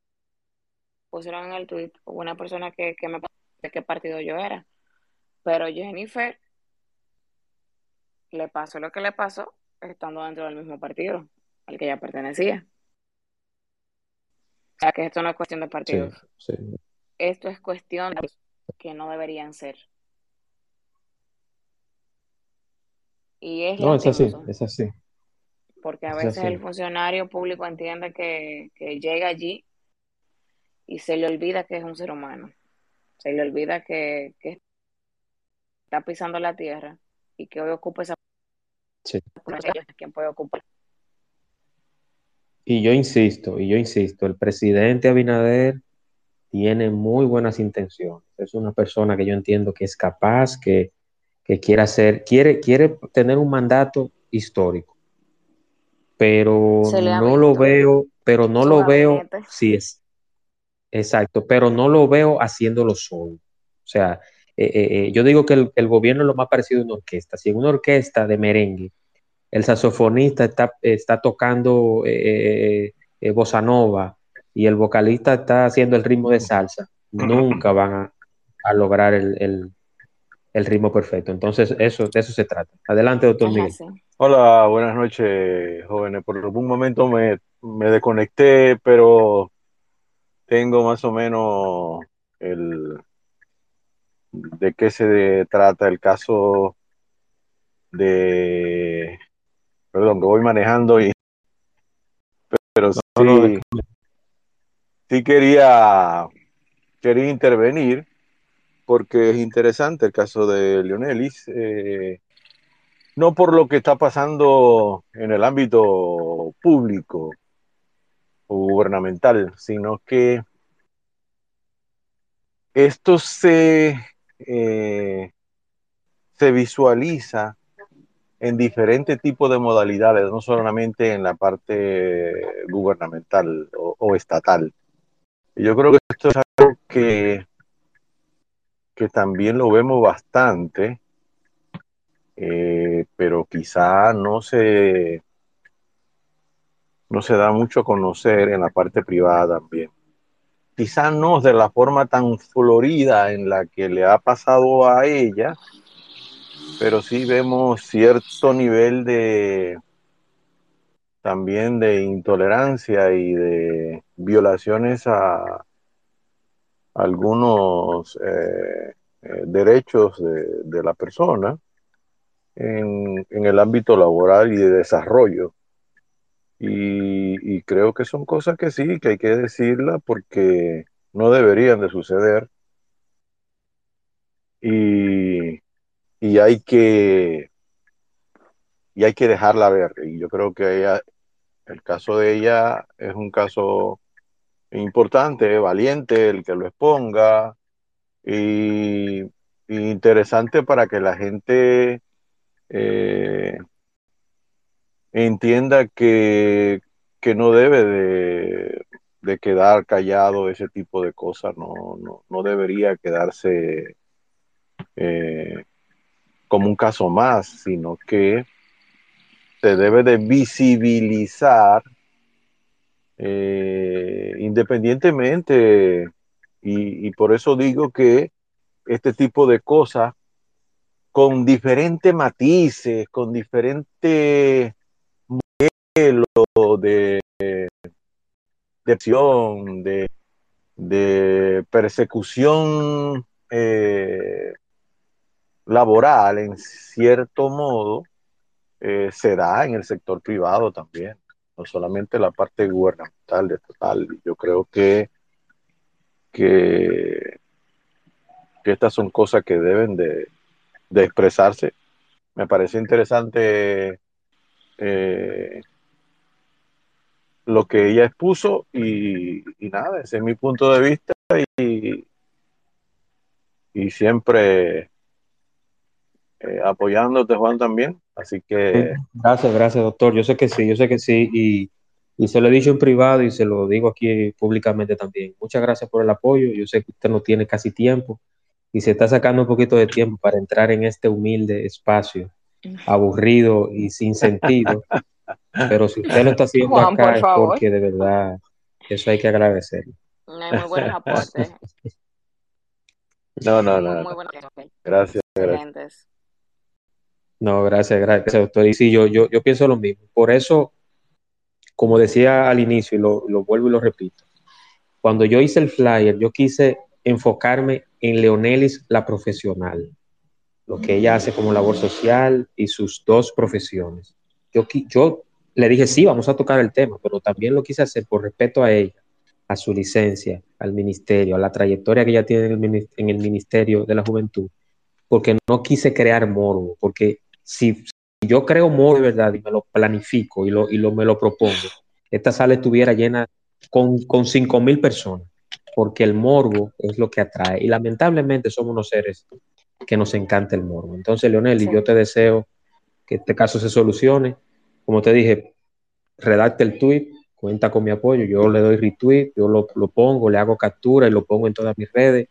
S2: pusieron en el tweet, hubo una persona que, que me preguntó de qué partido yo era. Pero Jennifer le pasó lo que le pasó estando dentro del mismo partido al que ella pertenecía. O sea que esto no es cuestión de partidos,
S1: sí.
S2: esto es cuestión de que no deberían ser. Y es
S1: No, es así, es así,
S2: porque a
S1: es
S2: veces el funcionario público entiende que, que llega allí y se le olvida que es un ser humano, se le olvida que, que está pisando la tierra y que hoy ocupa esa
S1: Sí.
S2: puede ocupar.
S1: Y yo insisto, y yo insisto, el presidente Abinader tiene muy buenas intenciones. Es una persona que yo entiendo que es capaz, que, que quiere hacer, quiere, quiere tener un mandato histórico, pero no lo veo, pero no lo veo, sí es, exacto, pero no lo veo haciéndolo solo. O sea, eh, eh, eh, yo digo que el, el gobierno es lo más parecido a una orquesta. Si en una orquesta de merengue el saxofonista está, está tocando eh, eh, eh, bossa nova y el vocalista está haciendo el ritmo de salsa, nunca van a, a lograr el, el- el ritmo perfecto. Entonces, eso, de eso se trata. Adelante, doctor Miguel.
S5: Hola, buenas noches, jóvenes. Por algún momento me, me desconecté, pero tengo más o menos el de qué se trata el caso de, perdón, que voy manejando y, pero
S1: No,
S5: sí, sí quería, quería intervenir porque es interesante el caso de Leonelis, eh, no por lo que está pasando en el ámbito público o gubernamental, sino que esto se, eh, se visualiza en diferentes tipos de modalidades, no solamente en la parte gubernamental o, o estatal. Yo creo que esto es algo que, que también lo vemos bastante, eh, pero quizá no se, no se da mucho a conocer en la parte privada también. Quizá no de la forma tan florida en la que le ha pasado a ella, pero sí vemos cierto nivel de también de intolerancia y de violaciones a algunos eh, eh, derechos de, de la persona en, en el ámbito laboral y de desarrollo. Y, y creo que son cosas que sí, que hay que decirla porque no deberían de suceder y, y hay que y hay que dejarla ver. Y yo creo que ella, el caso de ella es un caso importante, valiente, el que lo exponga y, interesante para que la gente eh, entienda que, que no debe de, de quedar callado ese tipo de cosas, no, no, no debería quedarse eh, como un caso más, sino que se debe de visibilizar eh, independientemente, y, por eso digo que este tipo de cosas con diferentes matices, con diferentes modelos de, de acción, de, de persecución eh, laboral, en cierto modo, eh, se da en el sector privado también, no solamente la parte gubernamental, estatal. Yo creo que, que, estas son cosas que deben de, de expresarse. Me parece interesante eh, lo que ella expuso y, y, nada, ese es mi punto de vista y, y siempre eh, apoyándote, Juan, también. Así que...
S1: Gracias, gracias, doctor. Yo sé que sí, yo sé que sí. Y, y se lo he dicho en privado y se lo digo aquí públicamente también. Muchas gracias por el apoyo. Yo sé que usted no tiene casi tiempo y se está sacando un poquito de tiempo para entrar en este humilde espacio aburrido y sin sentido. Pero si usted lo está haciendo
S2: Juan,
S1: acá
S2: por
S1: es porque de verdad eso hay que agradecerlo.
S2: No hay muy buenos aportes.
S5: No, no,
S2: muy,
S5: no.
S2: muy
S5: no.
S2: buenos,
S5: Gracias, gracias.
S1: No, gracias, gracias, doctor. Y sí, yo, yo, yo pienso lo mismo. Por eso, como decía al inicio, y lo, lo vuelvo y lo repito, cuando yo hice el flyer, yo quise enfocarme en Leonelis, la profesional, lo que ella hace como labor social y sus dos profesiones. Yo, yo le dije, sí, vamos a tocar el tema, pero también lo quise hacer por respeto a ella, a su licencia, al ministerio, a la trayectoria que ella tiene en el, en el Ministerio de la Juventud, porque no quise crear morbo, porque si, si yo creo de verdad y me lo planifico y, lo, y lo, me lo propongo, esta sala estuviera llena con, con 5 mil personas, porque el morbo es lo que atrae. Y lamentablemente somos unos seres que nos encanta el morbo. Entonces, Leonel, y yo te deseo que este caso se solucione. Como te dije, redacte el tweet, cuenta con mi apoyo, yo le doy retweet, yo lo, lo pongo, le hago captura y lo pongo en todas mis redes,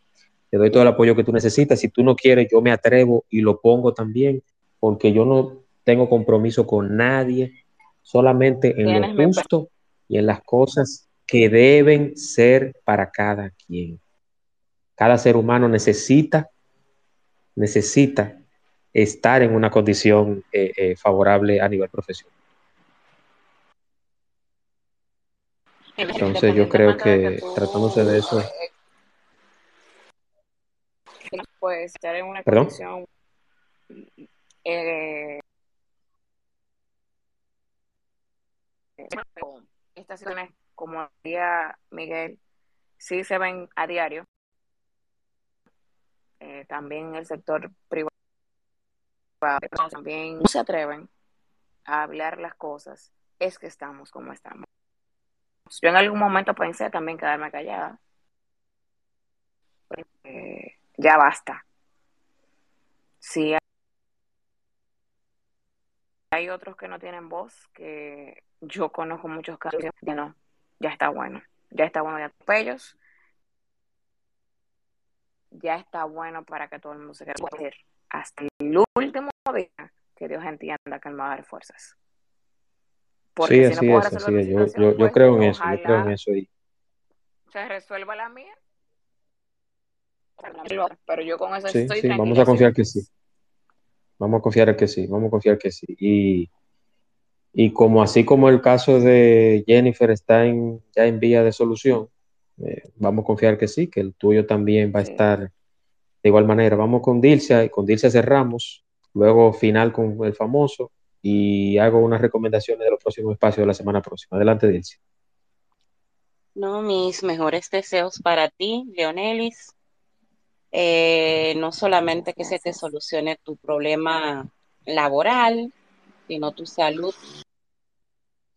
S1: te doy todo el apoyo que tú necesitas. Si tú no quieres, yo me atrevo y lo pongo también, porque yo no tengo compromiso con nadie, solamente en
S2: Tienes
S1: lo justo y en las cosas que deben ser para cada quien. Cada ser humano necesita, necesita estar en una condición eh, eh, favorable a nivel profesional. Entonces yo creo que
S2: tú,
S1: tratándose de eso,
S2: pues estar en una
S1: ¿Perdón?
S2: condición eh, estas situaciones, como decía Miguel, sí se ven a diario. Eh, también el sector privado también no se atreven a hablar las cosas. Es que estamos como estamos. Yo en algún momento pensé también quedarme callada. Ya basta. Sí, hay otros que no tienen voz, que yo conozco muchos casos que no, ya está bueno, ya está bueno de atropellos, ya está bueno para que todo el mundo se quede decir, hasta el último día que Dios entienda que Él me va a dar fuerzas. Porque
S1: sí,
S2: si no
S1: así es, así es. Yo, yo, yo
S2: pues
S1: creo en eso, yo creo en eso. Y,
S2: se resuelva la mía. Pero yo con eso
S1: sí,
S2: estoy
S1: sí, vamos a confiar que sí. Vamos a confiar que sí, vamos a confiar que sí. Y, y como así como el caso de Jennifer está en, ya en vía de solución, eh, vamos a confiar que sí, que el tuyo también va a estar de igual manera. Vamos con Dilcia y con Dilcia cerramos, luego final con el famoso y hago unas recomendaciones de los próximos espacios de la semana próxima. Adelante, Dilcia.
S4: No, mis mejores deseos para ti, Leonelis. Eh, no solamente que se te solucione tu problema laboral, sino tu salud,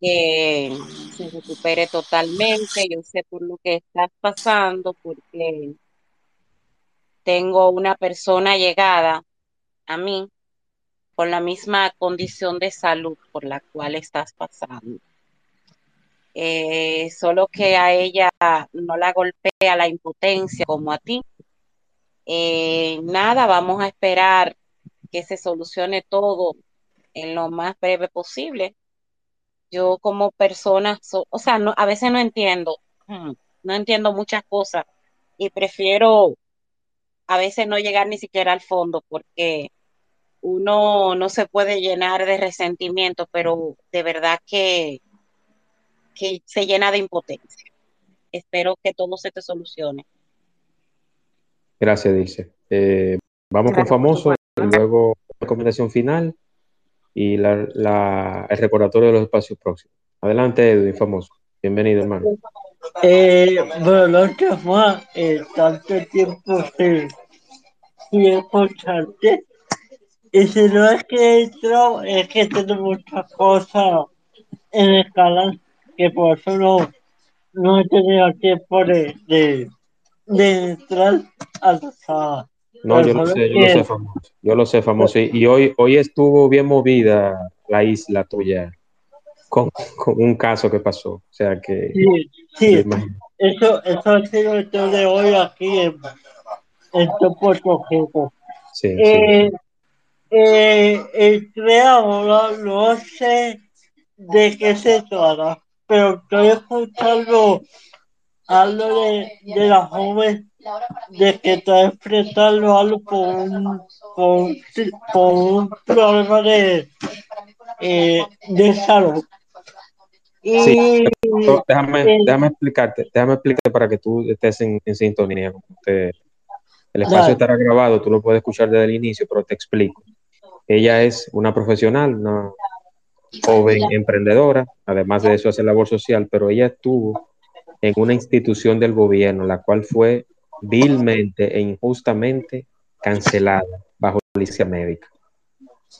S4: que se recupere totalmente. Yo sé por lo que estás pasando, porque tengo una persona llegada a mí con la misma condición de salud por la cual estás pasando. Eh, solo que a ella no la golpea la impotencia como a ti. Eh, nada, vamos a esperar que se solucione todo en lo más breve posible. Yo como persona, so- o sea, a veces no entiendo, mm, no entiendo muchas cosas y prefiero a veces no llegar ni siquiera al fondo porque uno no se puede llenar de resentimiento, pero de verdad que, que se llena de impotencia. Espero que todo se te solucione.
S1: Gracias, Dilcia. Eh, vamos con
S2: Gracias
S1: famoso y luego recomendación final y la, la- el recordatorio de los espacios próximos. Adelante, Edwin, famoso. Bienvenido, hermano.
S6: Eh, bueno, no que fue eh, tanto tiempo sin, sin escucharte. Y si no es que entro, es que tengo muchas cosas en el canal que por eso no, no he tenido tiempo de, de, de entrar hasta.
S1: No, yo lo sé, yo lo sé, famoso. Yo lo sé, famoso. Y, y hoy, hoy estuvo bien movida la isla tuya con, con un caso que pasó. O sea que,
S6: sí, sí, eso, eso ha sido el tema de hoy aquí en, en Puerto Rico.
S1: Sí, sí.
S6: Eh, Eh, el creador no sé de qué se trata, pero estoy escuchando algo de, de la joven de que está enfrentando algo con un, con, con un problema de, eh, de salud. Y
S1: Sí, déjame, déjame explicarte, déjame explicarte para que tú estés en, en sintonía. Te- el espacio
S6: Dale.
S1: estará grabado, tú lo puedes escuchar desde el inicio, pero te explico. Ella es una profesional, una joven emprendedora, además de eso hace labor social, pero ella estuvo en una institución del gobierno, la cual fue vilmente e injustamente cancelada bajo licencia médica.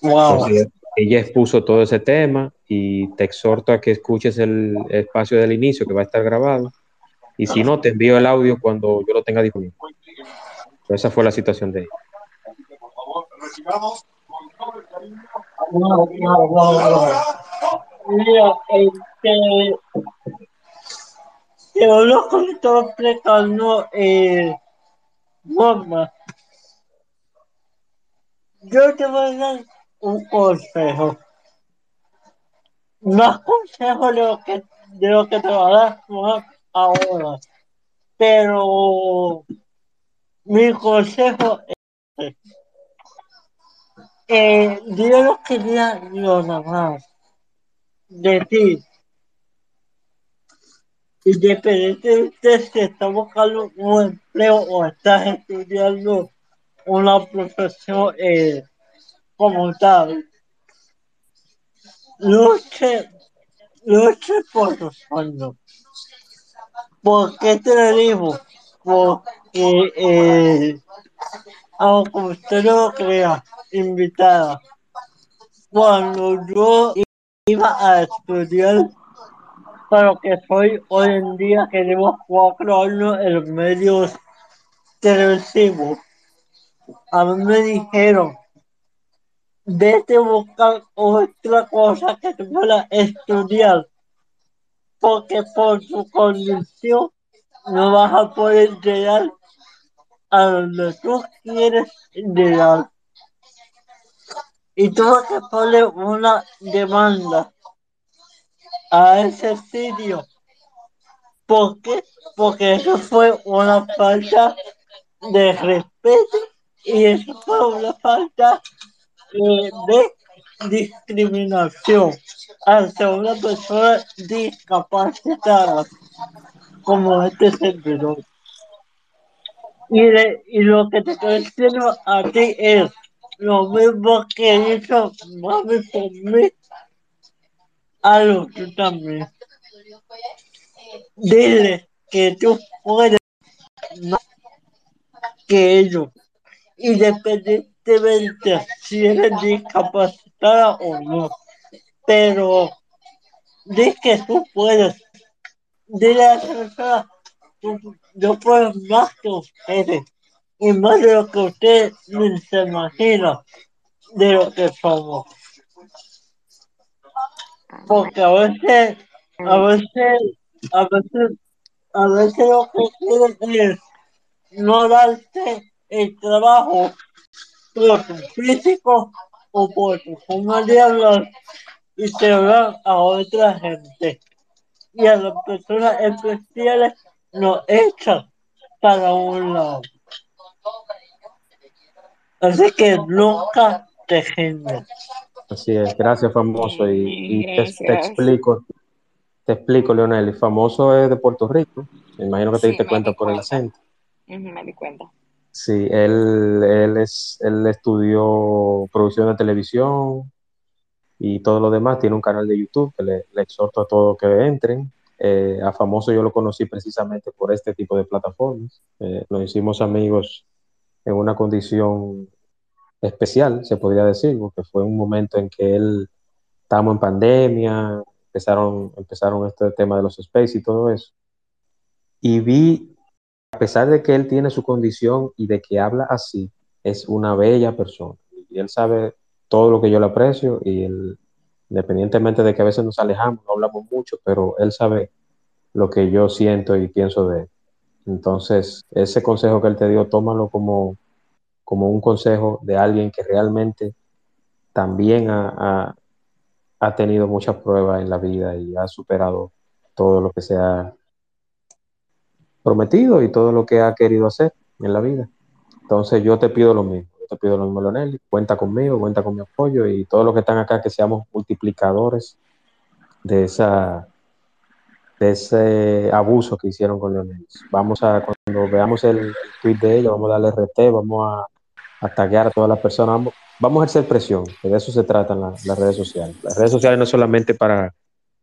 S6: wow.
S1: Entonces, ella expuso todo ese tema y te exhorto a que escuches el espacio del inicio que va a estar grabado. Y si no, te envío el audio cuando yo lo tenga disponible. Pero esa fue la situación de ella.
S6: Wow, wow, wow. Mira, este, yo lo que estoy explicando, eh, mamá, yo te voy a dar un consejo. Más consejo de lo que, de lo que te va a dar ahora. Pero mi consejo es, eh, yo no quería lo nada más de ti. Independientemente si estás buscando un empleo o estás estudiando una profesión eh, como tal, luche, luche por tus sueños. ¿Por qué te lo digo? Porque, eh, aunque usted no lo crea, invitada, cuando yo iba a estudiar para lo que soy hoy en día, que llevo cuatro años en los medios televisivos, a mí me dijeron, vete a buscar otra cosa que tú puedas estudiar, porque por tu condición no vas a poder llegar a donde tú quieres llegar. Y tuve que poner una demanda a ese sitio. ¿Por qué? Porque eso fue una falta de respeto y eso fue una falta eh, de discriminación hacia una persona discapacitada como este servidor. Y, de- y lo que te estoy diciendo a ti es lo mismo que hizo mami por mí, hazlo tú también. Dile que tú puedes más que ellos, independientemente si eres discapacitada o no. Pero di que tú puedes. Dile a esa persona, "Tú- yo puedo más que ustedes. Y más de lo que ustedes se imaginan de lo que somos. Porque a veces, a veces, a veces, a veces lo que quieren es no darte el trabajo por tu físico o por tu forma de hablar y te dan a otra gente. Y a las personas especiales nos echan para un lado. Así que nunca te rindas.
S1: Así es, gracias famoso. Y, y te, explico, te explico, Leonel. El famoso es de Puerto Rico. Me imagino que te
S2: Sí,
S1: diste cuenta por el acento.
S2: Ujú, me di cuenta.
S1: Sí, él, él, es, él estudió producción de televisión y todo lo demás. Tiene un canal de YouTube que le, le exhorto a todos que entren. Eh, a Famoso yo lo conocí precisamente por este tipo de plataformas. Eh, nos hicimos amigos en una condición especial, se podría decir, porque fue un momento en que él estábamos en pandemia, empezaron, empezaron este tema de los space y todo eso. Y vi a pesar de que él tiene su condición y de que habla así, es una bella persona. Y él sabe todo lo que yo le aprecio y independientemente de que a veces nos alejamos, no hablamos mucho, pero él sabe lo que yo siento y pienso de él. Entonces, ese consejo que él te dio, tómalo como, como un consejo de alguien que realmente también ha, tenido muchas pruebas en la vida y ha superado todo lo que se ha prometido y todo lo que ha querido hacer en la vida. Entonces yo te pido lo mismo, yo te pido lo mismo, Leonel, cuenta conmigo, cuenta con mi apoyo y todos los que están acá que seamos multiplicadores de esa de ese abuso que hicieron con Leonel. Vamos a, cuando veamos el, tweet de ella, vamos a darle RT, vamos a, a taguear a todas las personas, vamos, a ejercer presión, de eso se tratan las redes sociales. Las redes sociales no es solamente para,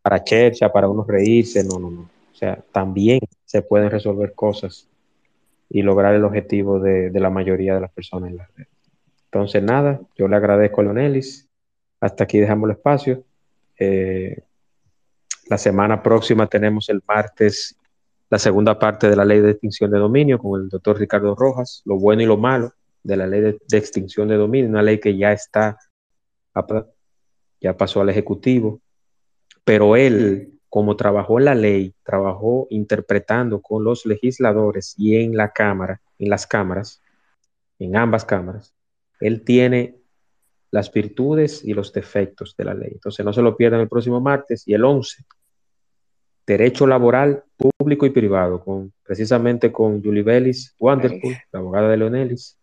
S1: para chercha, para uno reírse, no, no, no. O sea, también se pueden resolver cosas y lograr el objetivo de, de la mayoría de las personas en las redes. Entonces, nada, yo le agradezco a Leonelis. Hasta aquí dejamos el espacio. Eh, la semana próxima tenemos el martes la segunda parte de la ley de extinción de dominio con el doctor Ricardo Rojas, lo bueno y lo malo de la ley de, extinción de dominio, una ley que ya está, ya pasó al Ejecutivo, pero él, como trabajó en la ley, trabajó interpretando con los legisladores y en la Cámara, en las cámaras, en ambas cámaras, él tiene las virtudes y los defectos de la ley. Entonces no se lo pierdan el próximo martes y el 11, derecho laboral público y privado, con, precisamente con Julie Bellis Wonderful, la abogada de Leonelis.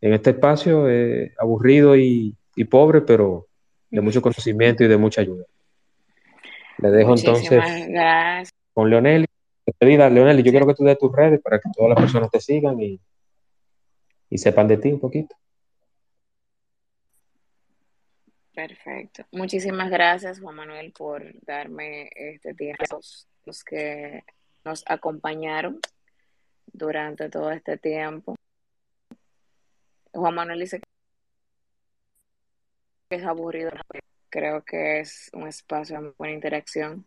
S1: En este espacio eh, aburrido y, pobre, pero de mucho conocimiento y de mucha ayuda. Le dejo entonces con Leonelis. Leonelis, yo quiero que tú des tus redes para que todas las personas te sigan y, y sepan de ti un poquito.
S2: Perfecto. Muchísimas gracias, Juan Manuel, por darme este tiempo, los que nos acompañaron durante todo este tiempo. Juan Manuel dice que es aburrido, creo que es un espacio de buena interacción.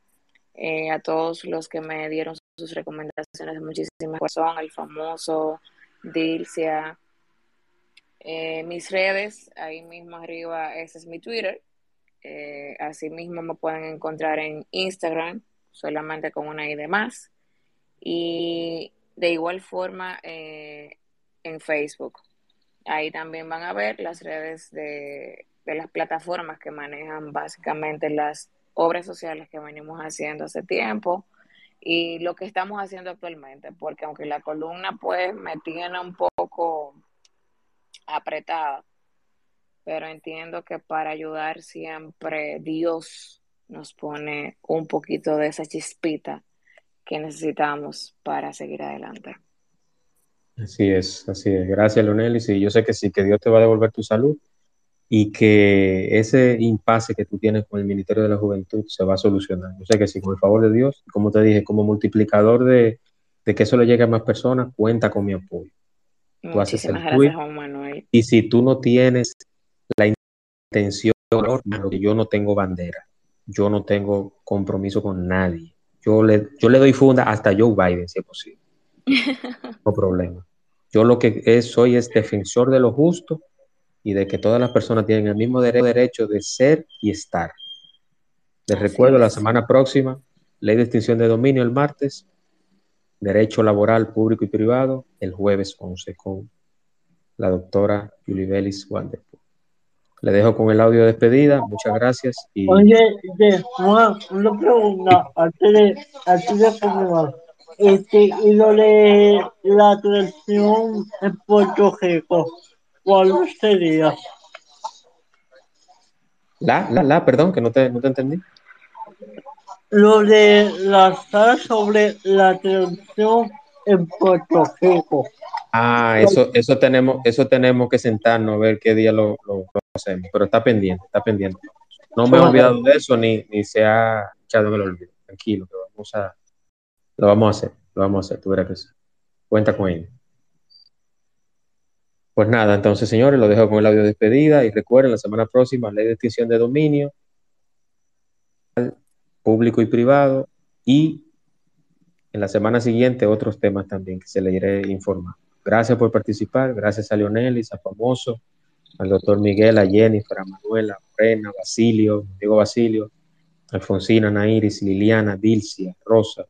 S2: Eh, a todos los que me dieron sus recomendaciones, muchísimas gracias. el famoso Dilcia, eh, mis redes, ahí mismo arriba, ese es mi Twitter. Eh, así mismo me pueden encontrar en Instagram, solamente con una I de más. Y de igual forma eh, en Facebook. Ahí también van a ver las redes de, de las plataformas que manejan básicamente las obras sociales que venimos haciendo hace tiempo y lo que estamos haciendo actualmente, porque aunque la columna pues me tiene un poco apretada, pero entiendo que para ayudar siempre Dios nos pone un poquito de esa chispita que necesitamos para seguir adelante.
S1: Así es, así es. Gracias, Leonel. Y yo sé que sí, que Dios te va a devolver tu salud y que ese impasse que tú tienes con el Ministerio de la Juventud se va a solucionar. Yo sé que sí, con el favor de Dios, como te dije, como multiplicador de, de que eso le llegue a más personas, cuenta con mi apoyo.
S2: Tú haces el gracias, Juan Manuel.
S1: Y si tú no tienes la intención, yo no tengo bandera, yo no tengo compromiso con nadie. Yo le, yo le doy funda hasta Joe Biden, si es posible. No problema. Yo lo que es, soy es defensor de lo justo y de que todas las personas tienen el mismo derecho de ser y estar. Les recuerdo la semana próxima, ley de extinción de dominio el martes, Derecho Laboral Público y Privado el jueves 11 con la doctora Julie Bellis Wanderpool. Le dejo con el audio de despedida. Muchas gracias.
S6: Y... Oye, Juan, una pregunta antes de, antes de Este, y lo de la atracción en Puerto Rico, ¿cuál sería?
S1: La, la, la, perdón, que no te, no te entendí
S6: lo de la sala sobre la traducción en Puerto Rico.
S1: Ah, eso, eso tenemos, eso tenemos que sentarnos a ver qué día lo, hacemos, pero está pendiente, está pendiente. No me he olvidado de eso ni, ni se ha echado en el olvido. Tranquilo, que vamos a, lo vamos a hacer, lo vamos a hacer, tú verás que sí. Cuenta con ello. Pues nada, entonces señores, lo dejo con el audio de despedida y recuerden la semana próxima, ley de extinción de dominio público y privado, y en la semana siguiente otros temas también que se le iré informar. Gracias por participar, gracias a Leonel, a Famoso, al doctor Miguel, a Jennifer, a Manuela, a Rena, Basilio, Diego Basilio, Alfonsina, Nairis, Liliana, Dilcia, Rosa,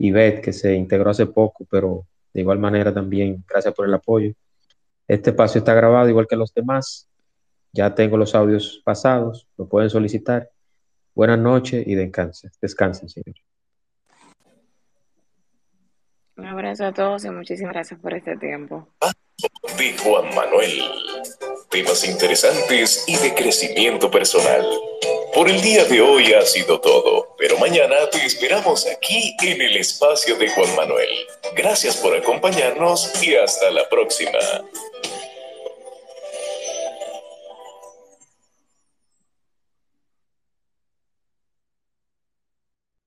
S1: Ivette, que se integró hace poco, pero de igual manera también gracias por el apoyo. Este espacio está grabado igual que los demás Ya tengo los audios pasados, lo pueden solicitar. Buenas noches y descansen, descansen, señor.
S2: Un abrazo a todos y muchísimas gracias por este tiempo.
S7: De Juan Manuel. Temas interesantes y de crecimiento personal. Por el día de hoy ha sido todo, pero mañana te esperamos aquí en el espacio de Juan Manuel. Gracias por acompañarnos y hasta la próxima.